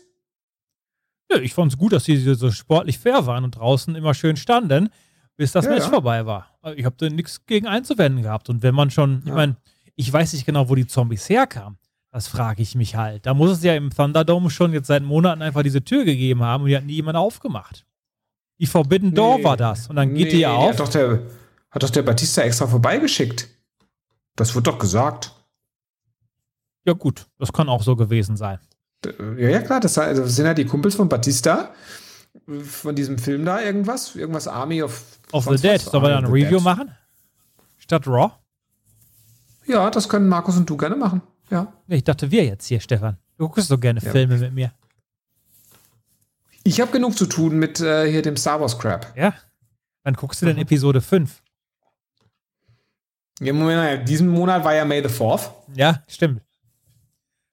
Nö, ich fand es gut, dass sie so sportlich fair waren und draußen immer schön standen, bis das Ja, Match ja. vorbei war. Also Ich habe da nichts gegen einzuwenden gehabt. Und wenn man schon, ich Ja. meine, ich weiß nicht genau, wo die Zombies herkamen. Das frage ich mich halt. Da muss es ja im Thunderdome schon jetzt seit Monaten einfach diese Tür gegeben haben und die hat nie jemand aufgemacht. Die Forbidden Door Nee. war das. Und dann geht die ja Hat auf. doch, der, hat doch der Batista extra vorbeigeschickt. Das wird doch gesagt. Ja, gut, das kann auch so gewesen sein. Ja, ja, klar, das also sind ja die Kumpels von Batista. Von diesem Film da irgendwas. Irgendwas Army of, Of the Dead. Sollen wir da ein Review Dead. machen? Statt Raw? Ja, das können Markus und du gerne machen. Ja. Ich dachte, wir jetzt hier, Stefan. Du guckst so gerne Ja. Filme mit mir. Ich habe genug zu tun mit äh, hier dem Star Wars Crap. Ja? Wann guckst du denn Episode 5? Ja, Moment, diesen Monat war ja May the 4th. Ja, stimmt.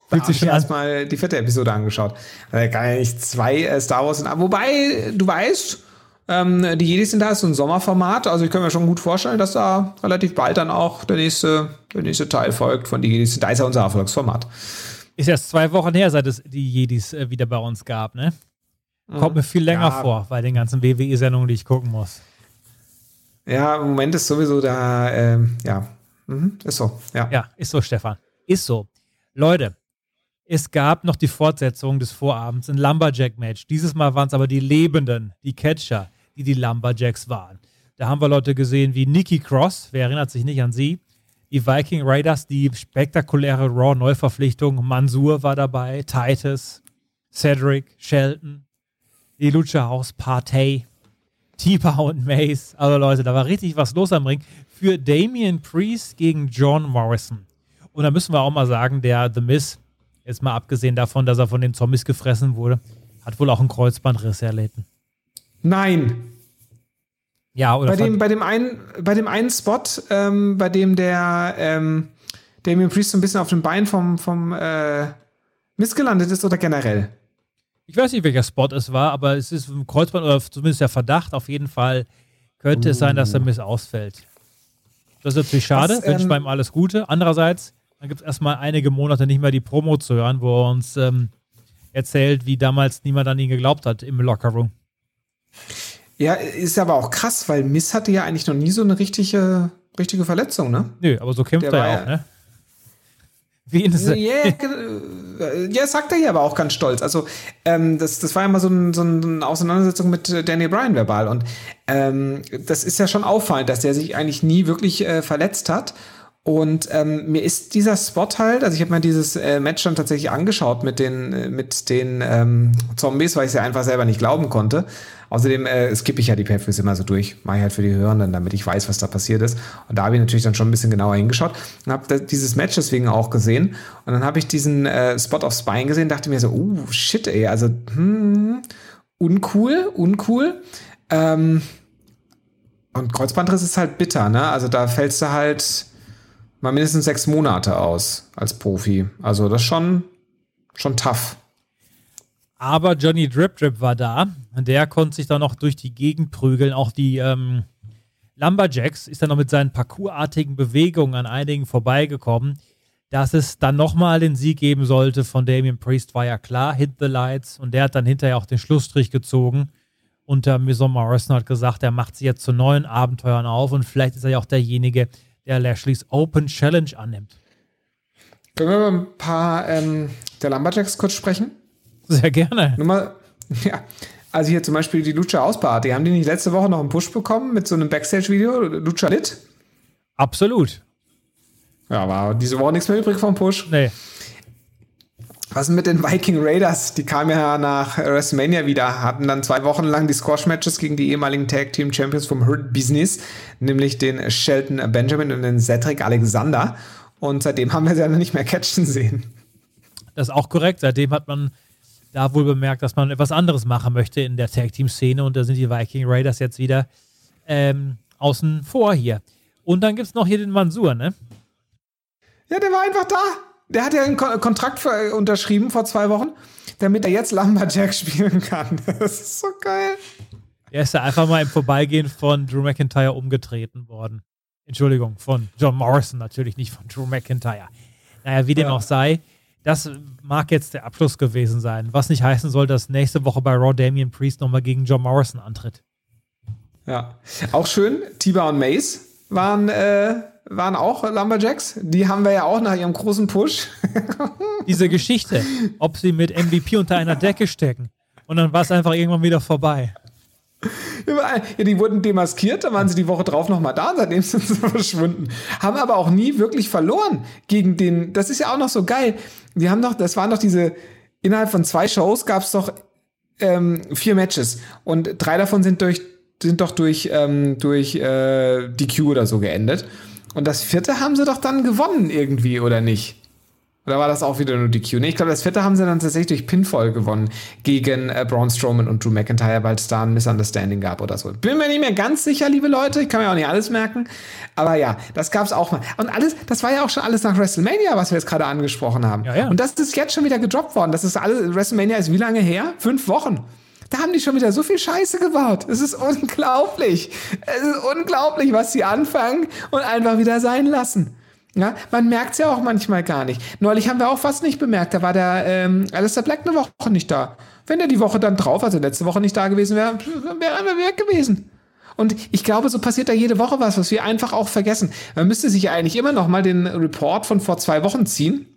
Da habe sich ich an. erstmal die vierte Episode angeschaut. Da kann ja nicht zwei äh, Star Wars sind. Wobei, du weißt, ähm, die Jedis sind da, ist so ein Sommerformat. Also ich kann mir schon gut vorstellen, dass da relativ bald dann auch der nächste, der nächste Teil folgt von die Jedis. Da ist ja unser Erfolgsformat. Ist erst zwei Wochen her, seit es die Jedis äh, wieder bei uns gab, ne? Kommt mir viel länger Ja. vor, bei den ganzen WWE-Sendungen, die ich gucken muss. Ja, im Moment ist sowieso da, ähm, ja, mhm, ist so, ja. Ja, ist so, Stefan. Ist so. Leute, es gab noch die Fortsetzung des Vorabends, ein Lumberjack-Match. Dieses Mal waren es aber die Lebenden, die Catcher, die die Lumberjacks waren. Da haben wir Leute gesehen wie Nikki Cross, wer erinnert sich nicht an sie? Die Viking Raiders, die spektakuläre Raw-Neuverpflichtung. Mansur war dabei, Titus, Cedric, Shelton, die Lucha House Partey, Tipa und Mace. Also Leute, da war richtig was los am Ring. Für Damian Priest gegen John Morrison. Und da müssen wir auch mal sagen, der The Miz, jetzt mal abgesehen davon, dass er von den Zombies gefressen wurde, hat wohl auch einen Kreuzbandriss erlitten. Nein. Ja, oder Bei dem, bei dem einen, bei dem einen Spot, ähm, bei dem der ähm, Damien Priest so ein bisschen auf dem Bein vom, vom äh, Mist gelandet ist oder generell? Ich weiß nicht, welcher Spot es war, aber es ist ein Kreuzband oder zumindest der Verdacht. Auf jeden Fall könnte es sein, dass der Miss ausfällt. Das ist natürlich schade, wünscht ähm, man ihm alles Gute. Andererseits, dann gibt es erstmal einige Monate nicht mehr die Promo zu hören, wo er uns ähm, erzählt, wie damals niemand an ihn geglaubt hat im Lockerroom. Ja, ist aber auch krass, weil Miss hatte ja eigentlich noch nie so eine richtige, richtige Verletzung, ne? Nö, aber so kämpft Der er ja ja- auch, ne? Wie in Ja, äh, ja, sagt er hier aber auch ganz stolz. Also, ähm, das, das war ja mal so, ein, so eine Auseinandersetzung mit äh, Danny Bryan verbal. Und ähm, das ist ja schon auffallend, dass der sich eigentlich nie wirklich äh, verletzt hat. Und ähm, mir ist dieser Spot halt, also ich habe mir dieses äh, Match dann tatsächlich angeschaut mit den, äh, mit den ähm, Zombies, weil ich es ja einfach selber nicht glauben konnte. Außerdem äh, skippe ich ja die Pay-Per-Views immer so durch, mache ich halt für die Hörenden, damit ich weiß, was da passiert ist. Und da habe ich natürlich dann schon ein bisschen genauer hingeschaut und habe dieses Match deswegen auch gesehen. Und dann habe ich diesen äh, Spot aufs Bein gesehen, dachte mir so, uh, shit, ey, also hm, uncool, uncool. Ähm, und Kreuzbandriss ist halt bitter, ne? Also da fällst du halt mal mindestens sechs Monate aus als Profi. Also das schon, schon tough. Aber Johnny Drip Drip war da. Der konnte sich dann noch durch die Gegend prügeln. Auch die ähm, Lumberjacks ist dann noch mit seinen parkourartigen Bewegungen an einigen vorbeigekommen. Dass es dann nochmal den Sieg geben sollte von Damian Priest, war ja klar. Hit the Lights. Und der hat dann hinterher auch den Schlussstrich gezogen. Und der Mason Morrison hat gesagt, er macht sich jetzt zu neuen Abenteuern auf. Und vielleicht ist er ja auch derjenige, der Lashley's Open Challenge annimmt. Können wir über ein paar ähm, der Lumberjacks kurz sprechen? Sehr gerne. Nur mal, ja. Also hier zum Beispiel die Lucha Ausparty. Haben die nicht letzte Woche noch einen Push bekommen mit so einem Backstage-Video? Lucha Lit? Absolut. Ja, war diese Woche nichts mehr übrig vom Push. Nee. Was mit den Viking Raiders? Die kamen ja nach WrestleMania wieder, hatten dann zwei Wochen lang die Squash-Matches gegen die ehemaligen Tag Team Champions vom Hurt Business, nämlich den Shelton Benjamin und den Cedric Alexander. Und seitdem haben wir sie ja nicht mehr catchen sehen. Das ist auch korrekt. Seitdem hat man da wohl bemerkt, dass man etwas anderes machen möchte in der Tag-Team-Szene und da sind die Viking Raiders jetzt wieder ähm, außen vor hier. Und dann gibt es noch hier den Mansur, ne? Ja, der war einfach da. Der hat ja einen Kon Kontrakt für, unterschrieben vor zwei Wochen, damit er jetzt Lumberjack spielen kann. Das ist so geil. Der ist ja einfach mal im Vorbeigehen von Drew McIntyre umgetreten worden. Entschuldigung, von John Morrison natürlich, nicht von Drew McIntyre. Naja, wie dem Ja. auch sei, das mag jetzt der Abschluss gewesen sein. Was nicht heißen soll, dass nächste Woche bei Raw Damian Priest nochmal gegen John Morrison antritt. Ja. Auch schön, Tiba und Mace waren, äh, waren auch Lumberjacks. Die haben wir ja auch nach ihrem großen Push. Diese Geschichte, ob sie mit MVP unter einer Decke stecken und dann war es einfach irgendwann wieder vorbei. Überall. Ja, die wurden demaskiert, dann waren sie die Woche drauf nochmal da, seitdem sind sie verschwunden. Haben aber auch nie wirklich verloren gegen den. Das ist ja auch noch so geil. Die haben doch, das waren doch diese, innerhalb von zwei Shows gab es doch ähm, vier Matches und drei davon sind durch sind doch durch ähm, durch äh, DQ oder so geendet. Und das vierte haben sie doch dann gewonnen irgendwie oder nicht? Oder war das auch wieder nur DQ? Nee, ich glaube, das vierte haben sie dann tatsächlich durch Pinfall gewonnen gegen äh, Braun Strowman und Drew McIntyre, weil es da ein Misunderstanding gab oder so. Bin mir nicht mehr ganz sicher, liebe Leute. Ich kann mir auch nicht alles merken. Aber ja, das gab es auch mal. Und alles, das war ja auch schon alles nach WrestleMania, was wir jetzt gerade angesprochen haben. Ja, ja. Und das ist jetzt schon wieder gedroppt worden. Das ist alles, WrestleMania ist wie lange her? Fünf Wochen. Da haben die schon wieder so viel Scheiße gebaut. Es ist unglaublich. Es ist unglaublich, was sie anfangen und einfach wieder sein lassen. Ja, man merkt es ja auch manchmal gar nicht. Neulich haben wir auch fast nicht bemerkt, da war der ähm, Alistair Black eine Woche nicht da. Wenn er die Woche dann drauf, also letzte Woche nicht da gewesen wäre, wäre er weg gewesen. Und ich glaube, so passiert da jede Woche was, was wir einfach auch vergessen. Man müsste sich eigentlich immer noch mal den Report von vor zwei Wochen ziehen.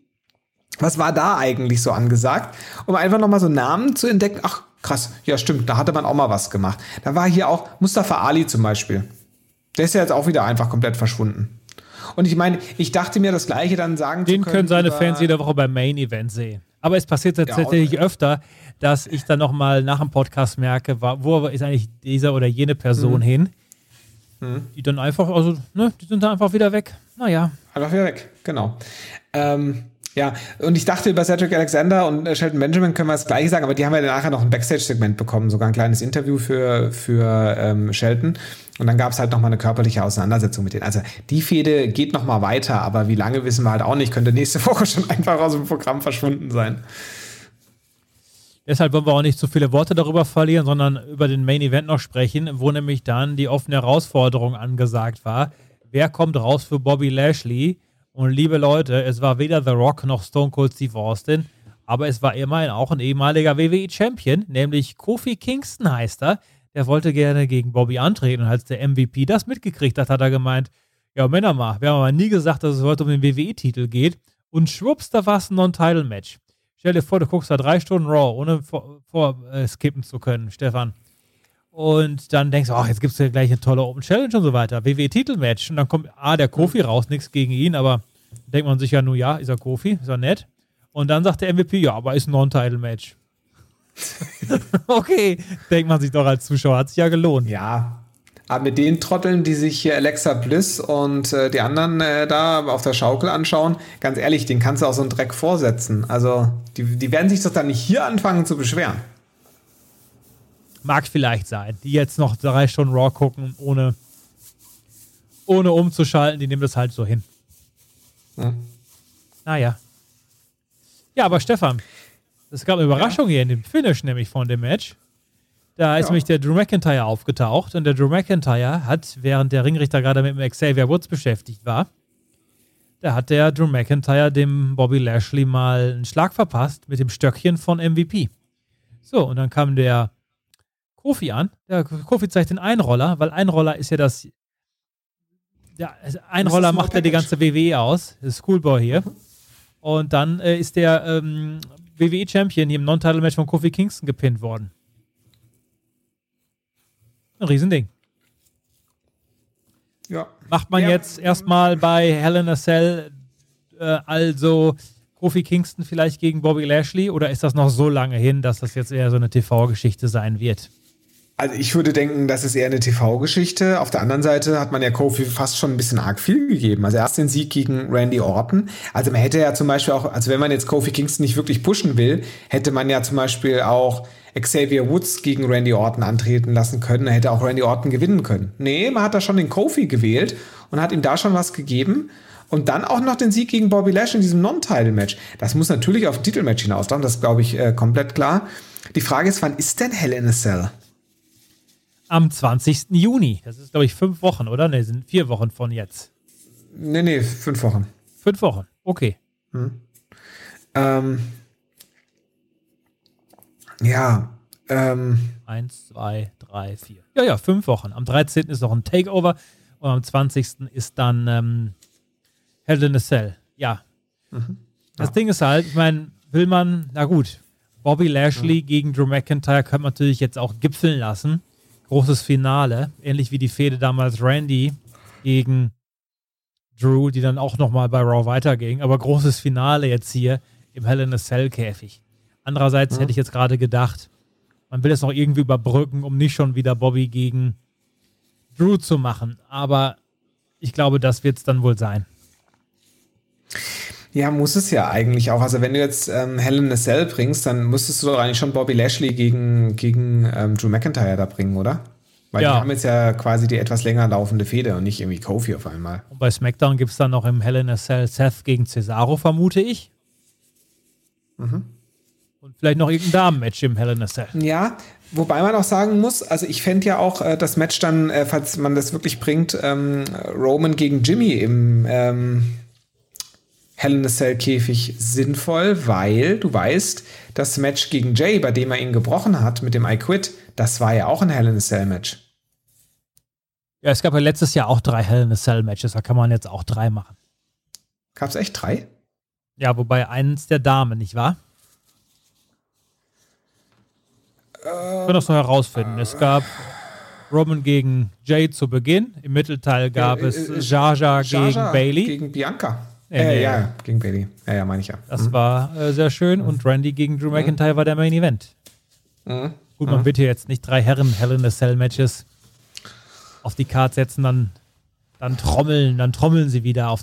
Was war da eigentlich so angesagt? Um einfach noch mal so Namen zu entdecken. Ach, krass. Ja, stimmt, da hatte man auch mal was gemacht. Da war hier auch Mustafa Ali zum Beispiel. Der ist ja jetzt auch wieder einfach komplett verschwunden. Und ich meine, ich dachte mir das Gleiche dann sagen Den zu können. können seine Fans jede Woche beim Main Event sehen. Aber es passiert tatsächlich öfter, dass ich dann nochmal nach dem Podcast merke, wo ist eigentlich dieser oder jene Person Mhm. hin, die dann einfach, also, ne, die sind dann einfach wieder weg. Naja, Einfach wieder weg, genau. Ähm, ja, und ich dachte, über Cedric Alexander und äh, Shelton Benjamin können wir das Gleiche sagen, aber die haben ja nachher noch ein Backstage-Segment bekommen, sogar ein kleines Interview für, für ähm, Shelton. Und dann gab es halt nochmal eine körperliche Auseinandersetzung mit denen. Also die Fehde geht nochmal weiter, aber wie lange wissen wir halt auch nicht. Könnte nächste Woche schon einfach aus dem Programm verschwunden sein. Deshalb wollen wir auch nicht zu viele Worte darüber verlieren, sondern über den Main Event noch sprechen, wo nämlich dann die offene Herausforderung angesagt war. Wer kommt raus für Bobby Lashley? Und liebe Leute, es war weder The Rock noch Stone Cold Steve Austin, aber es war immerhin auch ein ehemaliger WWE-Champion, nämlich Kofi Kingston heißt er. Der wollte gerne gegen Bobby antreten und als der MVP das mitgekriegt hat, hat er gemeint, ja Männer mal, wir haben aber nie gesagt, dass es heute um den WWE-Titel geht. Und schwupps, da war es ein Non-Title-Match. Stell dir vor, du guckst da drei Stunden Raw, ohne vor, vor äh, skippen zu können, Stefan. Und dann denkst du, ach, jetzt gibt es ja gleich eine tolle Open Challenge und so weiter. WWE-Titelmatch. Und dann kommt A, der Kofi raus, nichts gegen ihn, aber denkt man sich ja nur, ja, ist er Kofi, ist er nett. Und dann sagt der MVP, ja, aber ist ein Non-Title-Match. okay, denkt man sich doch als Zuschauer, hat sich ja gelohnt. Ja. Aber mit den Trotteln, die sich hier Alexa Bliss und äh, die anderen äh, da auf der Schaukel anschauen, ganz ehrlich, den kannst du auch so einen Dreck vorsetzen. Also, die, die werden sich doch dann nicht hier anfangen zu beschweren. Mag vielleicht sein, die jetzt noch drei Stunden Raw gucken, ohne, ohne umzuschalten, die nehmen das halt so hin. Ja. Naja. Ja, aber Stefan, es gab eine Überraschung hier in dem Finish, nämlich von dem Match. Da ist Ja. nämlich der Drew McIntyre aufgetaucht und der Drew McIntyre hat, während der Ringrichter gerade mit dem Xavier Woods beschäftigt war, da hat der Drew McIntyre dem Bobby Lashley mal einen Schlag verpasst mit dem Stöckchen von MVP. So, und dann kam der Kofi an. Der Kofi zeigt den Einroller, weil Einroller ist ja das. Der Einroller ist macht ja die ganze WWE aus. Das Schoolboy hier. Und dann äh, ist der ähm, WWE-Champion hier im Non-Title-Match von Kofi Kingston gepinnt worden. Ein Riesending. Ja. Macht man Ja. jetzt erstmal bei Hell in a Cell äh, also Kofi Kingston vielleicht gegen Bobby Lashley oder ist das noch so lange hin, dass das jetzt eher so eine TV-Geschichte sein wird? Also ich würde denken, das ist eher eine TV-Geschichte. Auf der anderen Seite hat man ja Kofi fast schon ein bisschen arg viel gegeben. Also erst den Sieg gegen Randy Orton. Also man hätte ja zum Beispiel auch, also wenn man jetzt Kofi Kingston nicht wirklich pushen will, hätte man ja zum Beispiel auch Xavier Woods gegen Randy Orton antreten lassen können. Da hätte auch Randy Orton gewinnen können. Nee, man hat da schon den Kofi gewählt und hat ihm da schon was gegeben. Und dann auch noch den Sieg gegen Bobby Lashley in diesem Non-Title-Match. Das muss natürlich auf ein Titelmatch hinauslaufen, das glaube ich, äh, komplett klar. Die Frage ist, wann ist denn Hell in a Cell? Am 20. Juni. Das ist, glaube ich, fünf Wochen, oder? Ne, sind vier Wochen von jetzt. Nee, nee, fünf Wochen. Fünf Wochen. Okay. Ähm, ja, ähm, Eins, zwei, drei, vier. Ja, ja, fünf Wochen. Am 13. ist noch ein Takeover und am 20. ist dann ähm, Hell in a Cell. Ja. Das Ding ist halt, ich meine, will man, na gut, Bobby Lashley gegen Drew McIntyre kann man natürlich jetzt auch gipfeln lassen. Großes Finale, ähnlich wie die Fehde damals Randy gegen Drew, die dann auch nochmal bei Raw weiterging. Aber großes Finale jetzt hier im Hell in a Cell Käfig. Andererseits hätte ich jetzt gerade gedacht, man will es noch irgendwie überbrücken, um nicht schon wieder Bobby gegen Drew zu machen. Aber ich glaube, das wird es dann wohl sein. Ja, muss es ja eigentlich auch. Also wenn du jetzt ähm, a Cell bringst, dann müsstest du doch eigentlich schon Bobby Lashley gegen, gegen ähm, Drew McIntyre da bringen, oder? Weil Ja. die haben jetzt ja quasi die etwas länger laufende Fehde und nicht irgendwie Kofi auf einmal. Und bei SmackDown gibt es dann noch im a Cell Seth gegen Cesaro, vermute ich. Und vielleicht noch irgendein Damenmatch im a Cell. Ja, wobei man auch sagen muss, also ich fände ja auch äh, das Match dann, äh, falls man das wirklich bringt, ähm, Roman gegen Jimmy im ähm, Hell in a Cell Käfig sinnvoll, weil du weißt, das Match gegen Jay, bei dem er ihn gebrochen hat mit dem I Quit, das war ja auch ein Hell in a Cell Match. Ja, es gab ja letztes Jahr auch drei Hell in a Cell Matches, da kann man jetzt auch drei machen. Gab es echt drei? Ja, wobei eins der Damen, nicht wahr? Wir können das noch herausfinden. Es gab Roman gegen Jay zu Beginn. Im Mittelteil gab Äh, äh, es äh, Jaja gegen Jaja Bailey. Gegen Bianca. Äh, nee. Ja, ja, gegen Bailey. Ja, ja, meine ich ja. Das war äh, sehr schön. Und Randy gegen Drew McIntyre war der Main Event. Mhm. Gut, man wird hier jetzt nicht drei Herren Hell in a Cell Matches auf die Card setzen, dann, dann trommeln, dann trommeln sie wieder auf.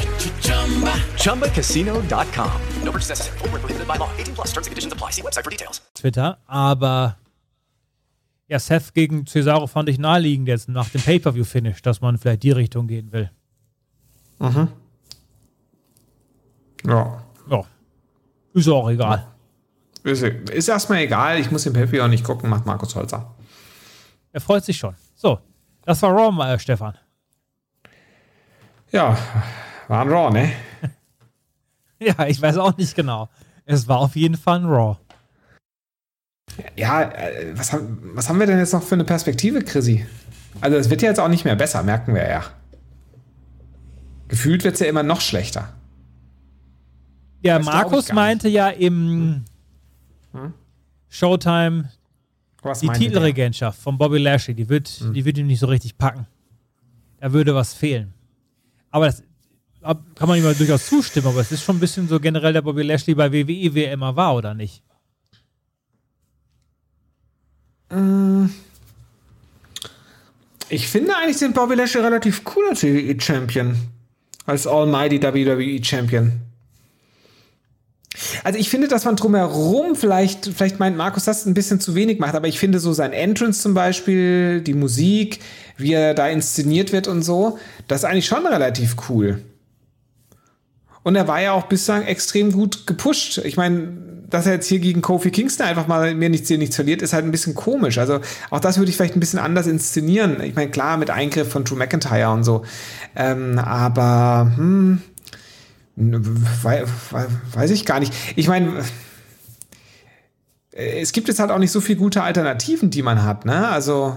ChumbaCasino.com. No purchase necessary. Void where prohibited by law. 18 plus terms and conditions apply. See website for details. Twitter, aber ja, Seth gegen Cesaro fand ich naheliegend jetzt nach dem Pay-Per-View-Finish, dass man vielleicht die Richtung gehen will. Mhm. Ja. Ja. Ist auch egal. Ist, ist erstmal egal. Ich muss den Pepe auch nicht gucken, macht Markus Holzer. Er freut sich schon. So, das war Raw, äh, Stefan. Ja, war ein Raw, ne? Ja, ich weiß auch nicht genau. Es war auf jeden Fall ein Raw. Ja, äh, was haben, was haben wir denn jetzt noch für eine Perspektive, Chrissy? Also, es wird ja jetzt auch nicht mehr besser, merken wir ja. Gefühlt wird es ja immer noch schlechter. Ja, ich Markus meinte ja im Hm? Showtime Was die meinte der? Titelregentschaft von Bobby Lashley, die wird, Hm. die wird ihm nicht so richtig packen. Da würde was fehlen. Aber das kann man ihm mal durchaus zustimmen, aber es ist schon ein bisschen so generell der Bobby Lashley bei WWE, wie er immer war, oder nicht? Mm. Ich finde eigentlich den Bobby Lashley relativ cool als WWE-Champion. Als Almighty WWE-Champion. Also ich finde, dass man drumherum vielleicht, vielleicht meint Markus das ein bisschen zu wenig macht, aber ich finde so sein Entrance zum Beispiel, die Musik, wie er da inszeniert wird und so, das ist eigentlich schon relativ cool. Und er war ja auch bislang extrem gut gepusht. Ich meine, dass er jetzt hier gegen Kofi Kingston einfach mal mir nichts hier nichts verliert, ist halt ein bisschen komisch. Also auch das würde ich vielleicht ein bisschen anders inszenieren. Ich meine, klar, mit Eingriff von Drew McIntyre und so. Ähm, aber hm, wei- wei- weiß ich gar nicht. Ich meine, es gibt jetzt halt auch nicht so viele gute Alternativen, die man hat. Ne? Also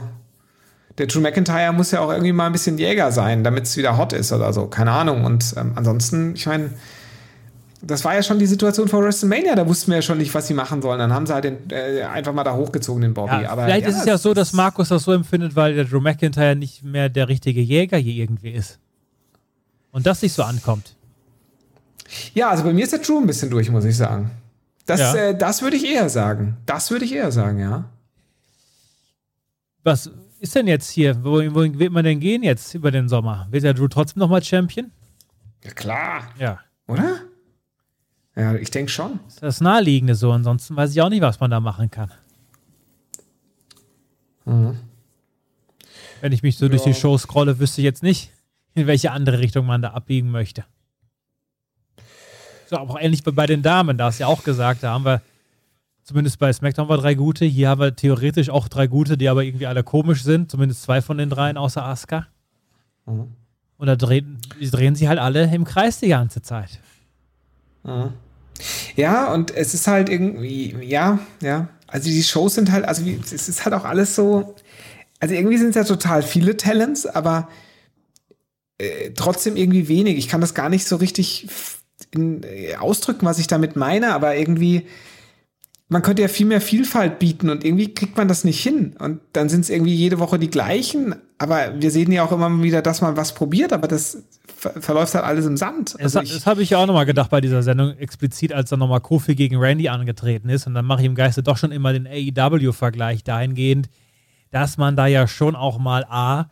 der Drew McIntyre muss ja auch irgendwie mal ein bisschen Jäger sein, damit es wieder hot ist oder so. Keine Ahnung. Und ähm, ansonsten, ich meine, das war ja schon die Situation vor WrestleMania. Da wussten wir ja schon nicht, was sie machen sollen. Dann haben sie halt den, äh, einfach mal da hochgezogen, den Bobby. Ja, Aber, vielleicht ja, ist es ja so, dass Markus das so empfindet, weil der Drew McIntyre nicht mehr der richtige Jäger hier irgendwie ist. Und das nicht so ankommt. Ja, also bei mir ist der Drew ein bisschen durch, muss ich sagen. Das, Ja. äh, das würde ich eher sagen. Das würde ich eher sagen, ja. Was ist denn jetzt hier? Wo, wohin wird man denn gehen jetzt über den Sommer? Wird der Drew trotzdem nochmal Champion? Ja, klar. Ja. Oder? Ja, ich denke schon. Das ist das Naheliegende so. Ansonsten weiß ich auch nicht, was man da machen kann. Mhm. Wenn ich mich so durch Ja. die Show scrolle, wüsste ich jetzt nicht, in welche andere Richtung man da abbiegen möchte. So, aber auch ähnlich bei den Damen, da hast du ja auch gesagt, da haben wir, zumindest bei SmackDown war drei gute, hier haben wir theoretisch auch drei gute, die aber irgendwie alle komisch sind, zumindest zwei von den dreien außer Asuka. Mhm. Und da drehen, drehen sie halt alle im Kreis die ganze Zeit. Mhm. Ja, und es ist halt irgendwie, ja, ja. Also die Shows sind halt, also wie, es ist halt auch alles so, also irgendwie sind es ja total viele Talents, aber äh, trotzdem irgendwie wenig. Ich kann das gar nicht so richtig in, äh, ausdrücken, was ich damit meine, aber irgendwie, man könnte ja viel mehr Vielfalt bieten und irgendwie kriegt man das nicht hin. Und dann sind es irgendwie jede Woche die gleichen. Aber wir sehen ja auch immer wieder, dass man was probiert, aber das ver verläuft halt alles im Sand. Also das, das habe ich ja auch nochmal gedacht bei dieser Sendung, explizit, als dann nochmal Kofi gegen Randy angetreten ist. Und dann mache ich im Geiste doch schon immer den AEW-Vergleich dahingehend, dass man da ja schon auch mal A,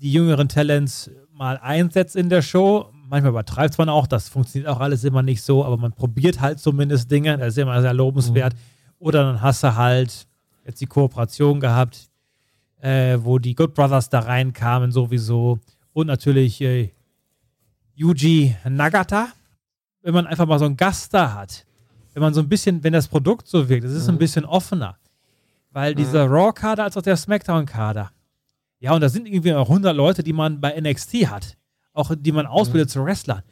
die jüngeren Talents mal einsetzt in der Show. Manchmal übertreibt man auch, das funktioniert auch alles immer nicht so, aber man probiert halt zumindest Dinge, das ist immer sehr lobenswert. Mhm. Oder dann hast du halt jetzt die Kooperation gehabt, äh, wo die Good Brothers da reinkamen sowieso. Und natürlich äh, Yuji Nagata. Wenn man einfach mal so einen Gast da hat, wenn man so ein bisschen, wenn das Produkt so wirkt, es ist mhm. ein bisschen offener. Weil dieser mhm. Raw-Kader als auch der SmackDown-Kader, ja, und da sind irgendwie auch 100 Leute, die man bei NXT hat. Auch die man ausbildet mhm. zu Wrestlern.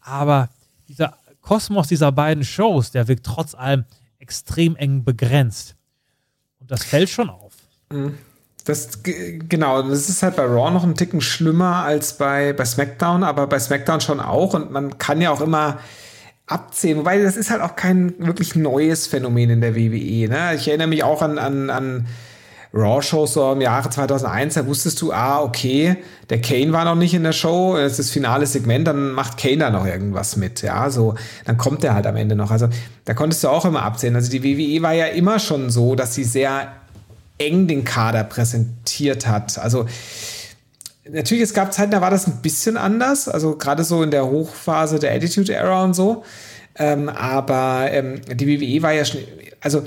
Aber dieser Kosmos dieser beiden Shows, der wirkt trotz allem extrem eng begrenzt. Und das fällt schon auf. Mhm. Das, genau, das ist halt bei Raw noch ein Ticken schlimmer als bei, bei SmackDown, aber bei SmackDown schon auch. Und man kann ja auch immer abzählen, wobei das ist halt auch kein wirklich neues Phänomen in der WWE. Ne? Ich erinnere mich auch an, an, an Raw-Shows so im Jahre 2001, da wusstest du, ah, okay, der Kane war noch nicht in der Show, das ist das finale Segment, dann macht Kane da noch irgendwas mit, ja, so, dann kommt der halt am Ende noch. Also da konntest du auch immer absehen. Also die WWE war ja immer schon so, dass sie sehr eng den Kader präsentiert hat. Also natürlich, es gab Zeiten, da war das ein bisschen anders, also gerade so in der Hochphase der Attitude Era und so. Ähm, aber ähm, die WWE war ja schon, also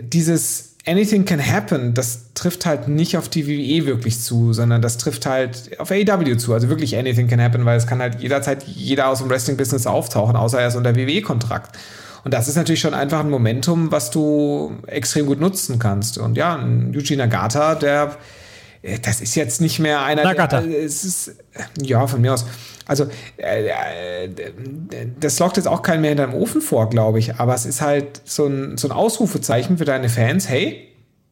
dieses Anything can happen, das trifft halt nicht auf die WWE wirklich zu, sondern das trifft halt auf AEW zu. Also wirklich anything can happen, weil es kann halt jederzeit jeder aus dem Wrestling-Business auftauchen, außer er ist unter WWE-Kontrakt. Und das ist natürlich schon einfach ein Momentum, was du extrem gut nutzen kannst. Und ja, Yuji Nagata, der, das ist jetzt nicht mehr einer, Nagata. der, es ist, ja, von mir aus. Also, äh, äh, das lockt jetzt auch keinen mehr in deinem Ofen vor, glaube ich. Aber es ist halt so ein, so ein Ausrufezeichen für deine Fans. Hey,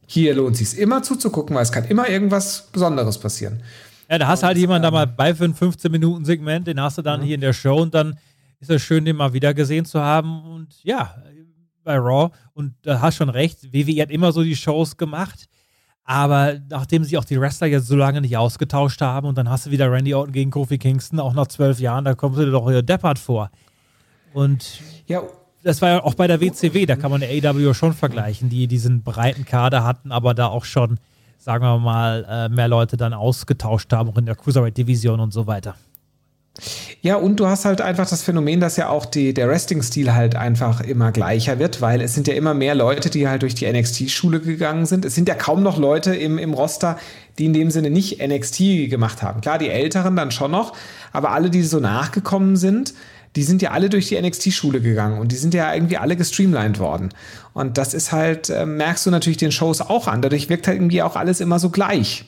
hier lohnt es sich immer zuzugucken, weil es kann immer irgendwas Besonderes passieren. Ja, da hast du halt jemanden da mal bei für ein 15-Minuten-Segment, den hast du dann mhm. hier in der Show und dann ist es schön, den mal wieder gesehen zu haben. Und ja, bei Raw, und da hast schon recht, WWE hat immer so die Shows gemacht. Aber nachdem sich auch die Wrestler jetzt so lange nicht ausgetauscht haben und dann hast du wieder Randy Orton gegen Kofi Kingston, auch nach zwölf Jahren, da kommst du dir doch hier deppert vor. Und ja. das war ja auch bei der WCW, da kann man der AW schon vergleichen, die diesen breiten Kader hatten, aber da auch schon, sagen wir mal, äh, mehr Leute dann ausgetauscht haben, auch in der Cruiserweight-Division und so weiter. Ja, und du hast halt einfach das Phänomen, dass ja auch die, der Wrestling-Stil halt einfach immer gleicher wird, weil es sind ja immer mehr Leute, die halt durch die NXT-Schule gegangen sind. Es sind ja kaum noch Leute im, im Roster, die in dem Sinne nicht NXT gemacht haben. Klar, die Älteren dann schon noch, aber alle, die so nachgekommen sind, die sind ja alle durch die NXT-Schule gegangen und die sind ja irgendwie alle gestreamlined worden. Und das ist halt, äh, merkst du natürlich den Shows auch an. Dadurch wirkt halt irgendwie auch alles immer so gleich.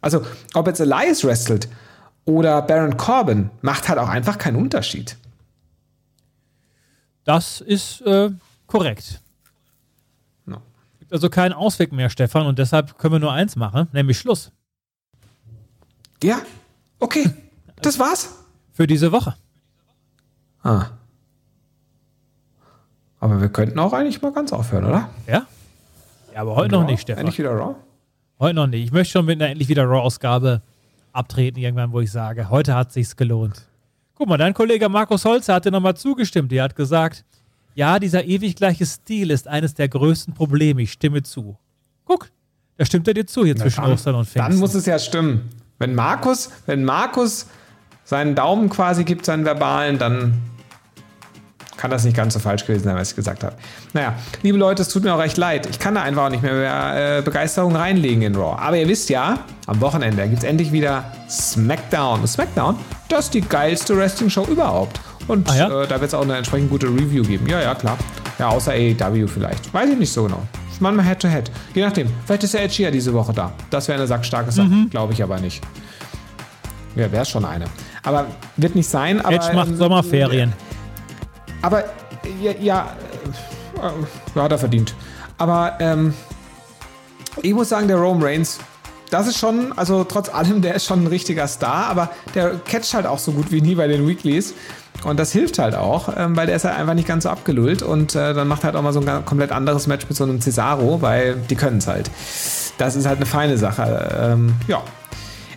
Also, ob jetzt Elias wrestelt oder Baron Corbin macht halt auch einfach keinen Unterschied. Das ist äh, korrekt. No. Gibt also keinen Ausweg mehr, Stefan, und deshalb können wir nur eins machen, nämlich Schluss. Ja, okay. Das war's. Für diese Woche. Ah. Aber wir könnten auch eigentlich mal ganz aufhören, oder? Ja? Ja, aber heute noch nicht, Stefan. Endlich wieder Raw? Heute noch nicht. Ich möchte schon mit einer endlich wieder Raw-Ausgabe abtreten irgendwann, wo ich sage, heute hat sich's gelohnt. Guck mal, dein Kollege Markus Holzer hat dir nochmal zugestimmt. Er hat gesagt, ja, dieser ewig gleiche Stil ist eines der größten Probleme. Ich stimme zu. Guck, da stimmt er dir zu hier Na, zwischen dann, Ostern und Pfingsten. Dann muss es ja stimmen. Wenn Markus, wenn Markus seinen Daumen quasi gibt, seinen verbalen, dann kann das nicht ganz so falsch gewesen sein, was ich gesagt habe. Naja, liebe Leute, es tut mir auch recht leid. Ich kann da einfach auch nicht mehr, mehr äh, Begeisterung reinlegen in Raw. Aber ihr wisst ja, am Wochenende gibt es endlich wieder SmackDown. SmackDown, das ist die geilste Wrestling-Show überhaupt. Und ah, ja? äh, da wird es auch eine entsprechend gute Review geben. Ja, ja, klar. Ja, außer AEW vielleicht. Weiß ich nicht so genau. Manchmal Head-to-Head. -head. Je nachdem. Vielleicht ist der Edge ja diese Woche da. Das wäre eine sackstarke Sache. Mhm. Glaube ich aber nicht. Ja, wäre schon eine. Aber wird nicht sein. Aber, Edge macht ähm, Sommerferien. Aber ja, ja, äh, hat er verdient. Aber ähm, ich muss sagen, der Rome Reigns, das ist schon, also trotz allem, der ist schon ein richtiger Star, aber der catcht halt auch so gut wie nie bei den Weeklies. Und das hilft halt auch, ähm, weil der ist halt einfach nicht ganz so abgelullt und äh, dann macht er halt auch mal so ein komplett anderes Match mit so einem Cesaro, weil die können es halt. Das ist halt eine feine Sache. Ähm, ja.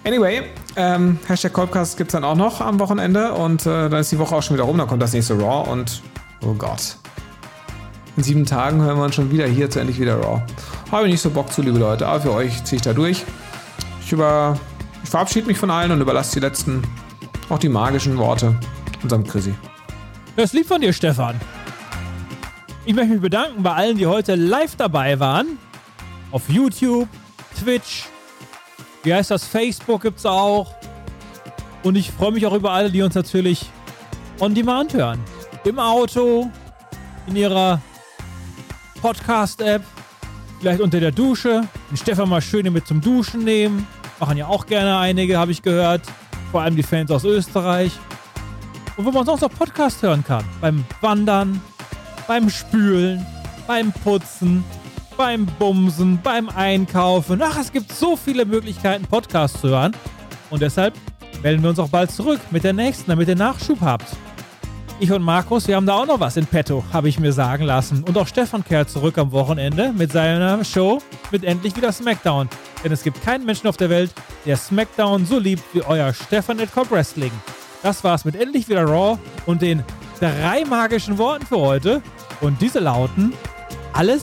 Anyway, ähm, Hashtag Colpcast gibt es dann auch noch am Wochenende und äh, dann ist die Woche auch schon wieder rum, dann kommt das nächste Raw und oh Gott. In sieben Tagen hören wir uns schon wieder hier zu endlich wieder Raw. Habe ich nicht so Bock zu, liebe Leute, aber für euch ziehe ich da durch. Ich, über, ich verabschiede mich von allen und überlasse die letzten, auch die magischen Worte unserem Chrissy. Das lieb von dir, Stefan. Ich möchte mich bedanken bei allen, die heute live dabei waren. Auf YouTube, Twitch, wie heißt das? Facebook gibt's auch. Und ich freue mich auch über alle, die uns natürlich on demand hören. Im Auto, in ihrer Podcast-App, vielleicht unter der Dusche. Den Stefan mal schön mit zum Duschen nehmen. Machen ja auch gerne einige, habe ich gehört. Vor allem die Fans aus Österreich. Und wo man sonst auch Podcast hören kann. Beim Wandern, beim Spülen, beim Putzen, beim Bumsen, beim Einkaufen. Ach, es gibt so viele Möglichkeiten, Podcasts zu hören. Und deshalb melden wir uns auch bald zurück mit der nächsten, damit ihr Nachschub habt. Ich und Markus, wir haben da auch noch was in petto, habe ich mir sagen lassen. Und auch Stefan kehrt zurück am Wochenende mit seiner Show mit endlich wieder SmackDown. Denn es gibt keinen Menschen auf der Welt, der SmackDown so liebt wie euer Stefan at Cop Wrestling. Das war's mit endlich wieder Raw und den drei magischen Worten für heute. Und diese lauten: Alles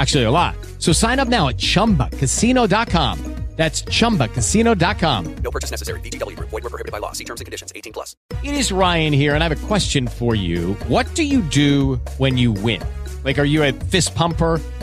Actually, a lot. So sign up now at chumbacasino.com. That's chumbacasino.com. No purchase necessary. Group. Void were prohibited by law. See terms and conditions. 18 plus. It is Ryan here, and I have a question for you. What do you do when you win? Like, are you a fist pumper?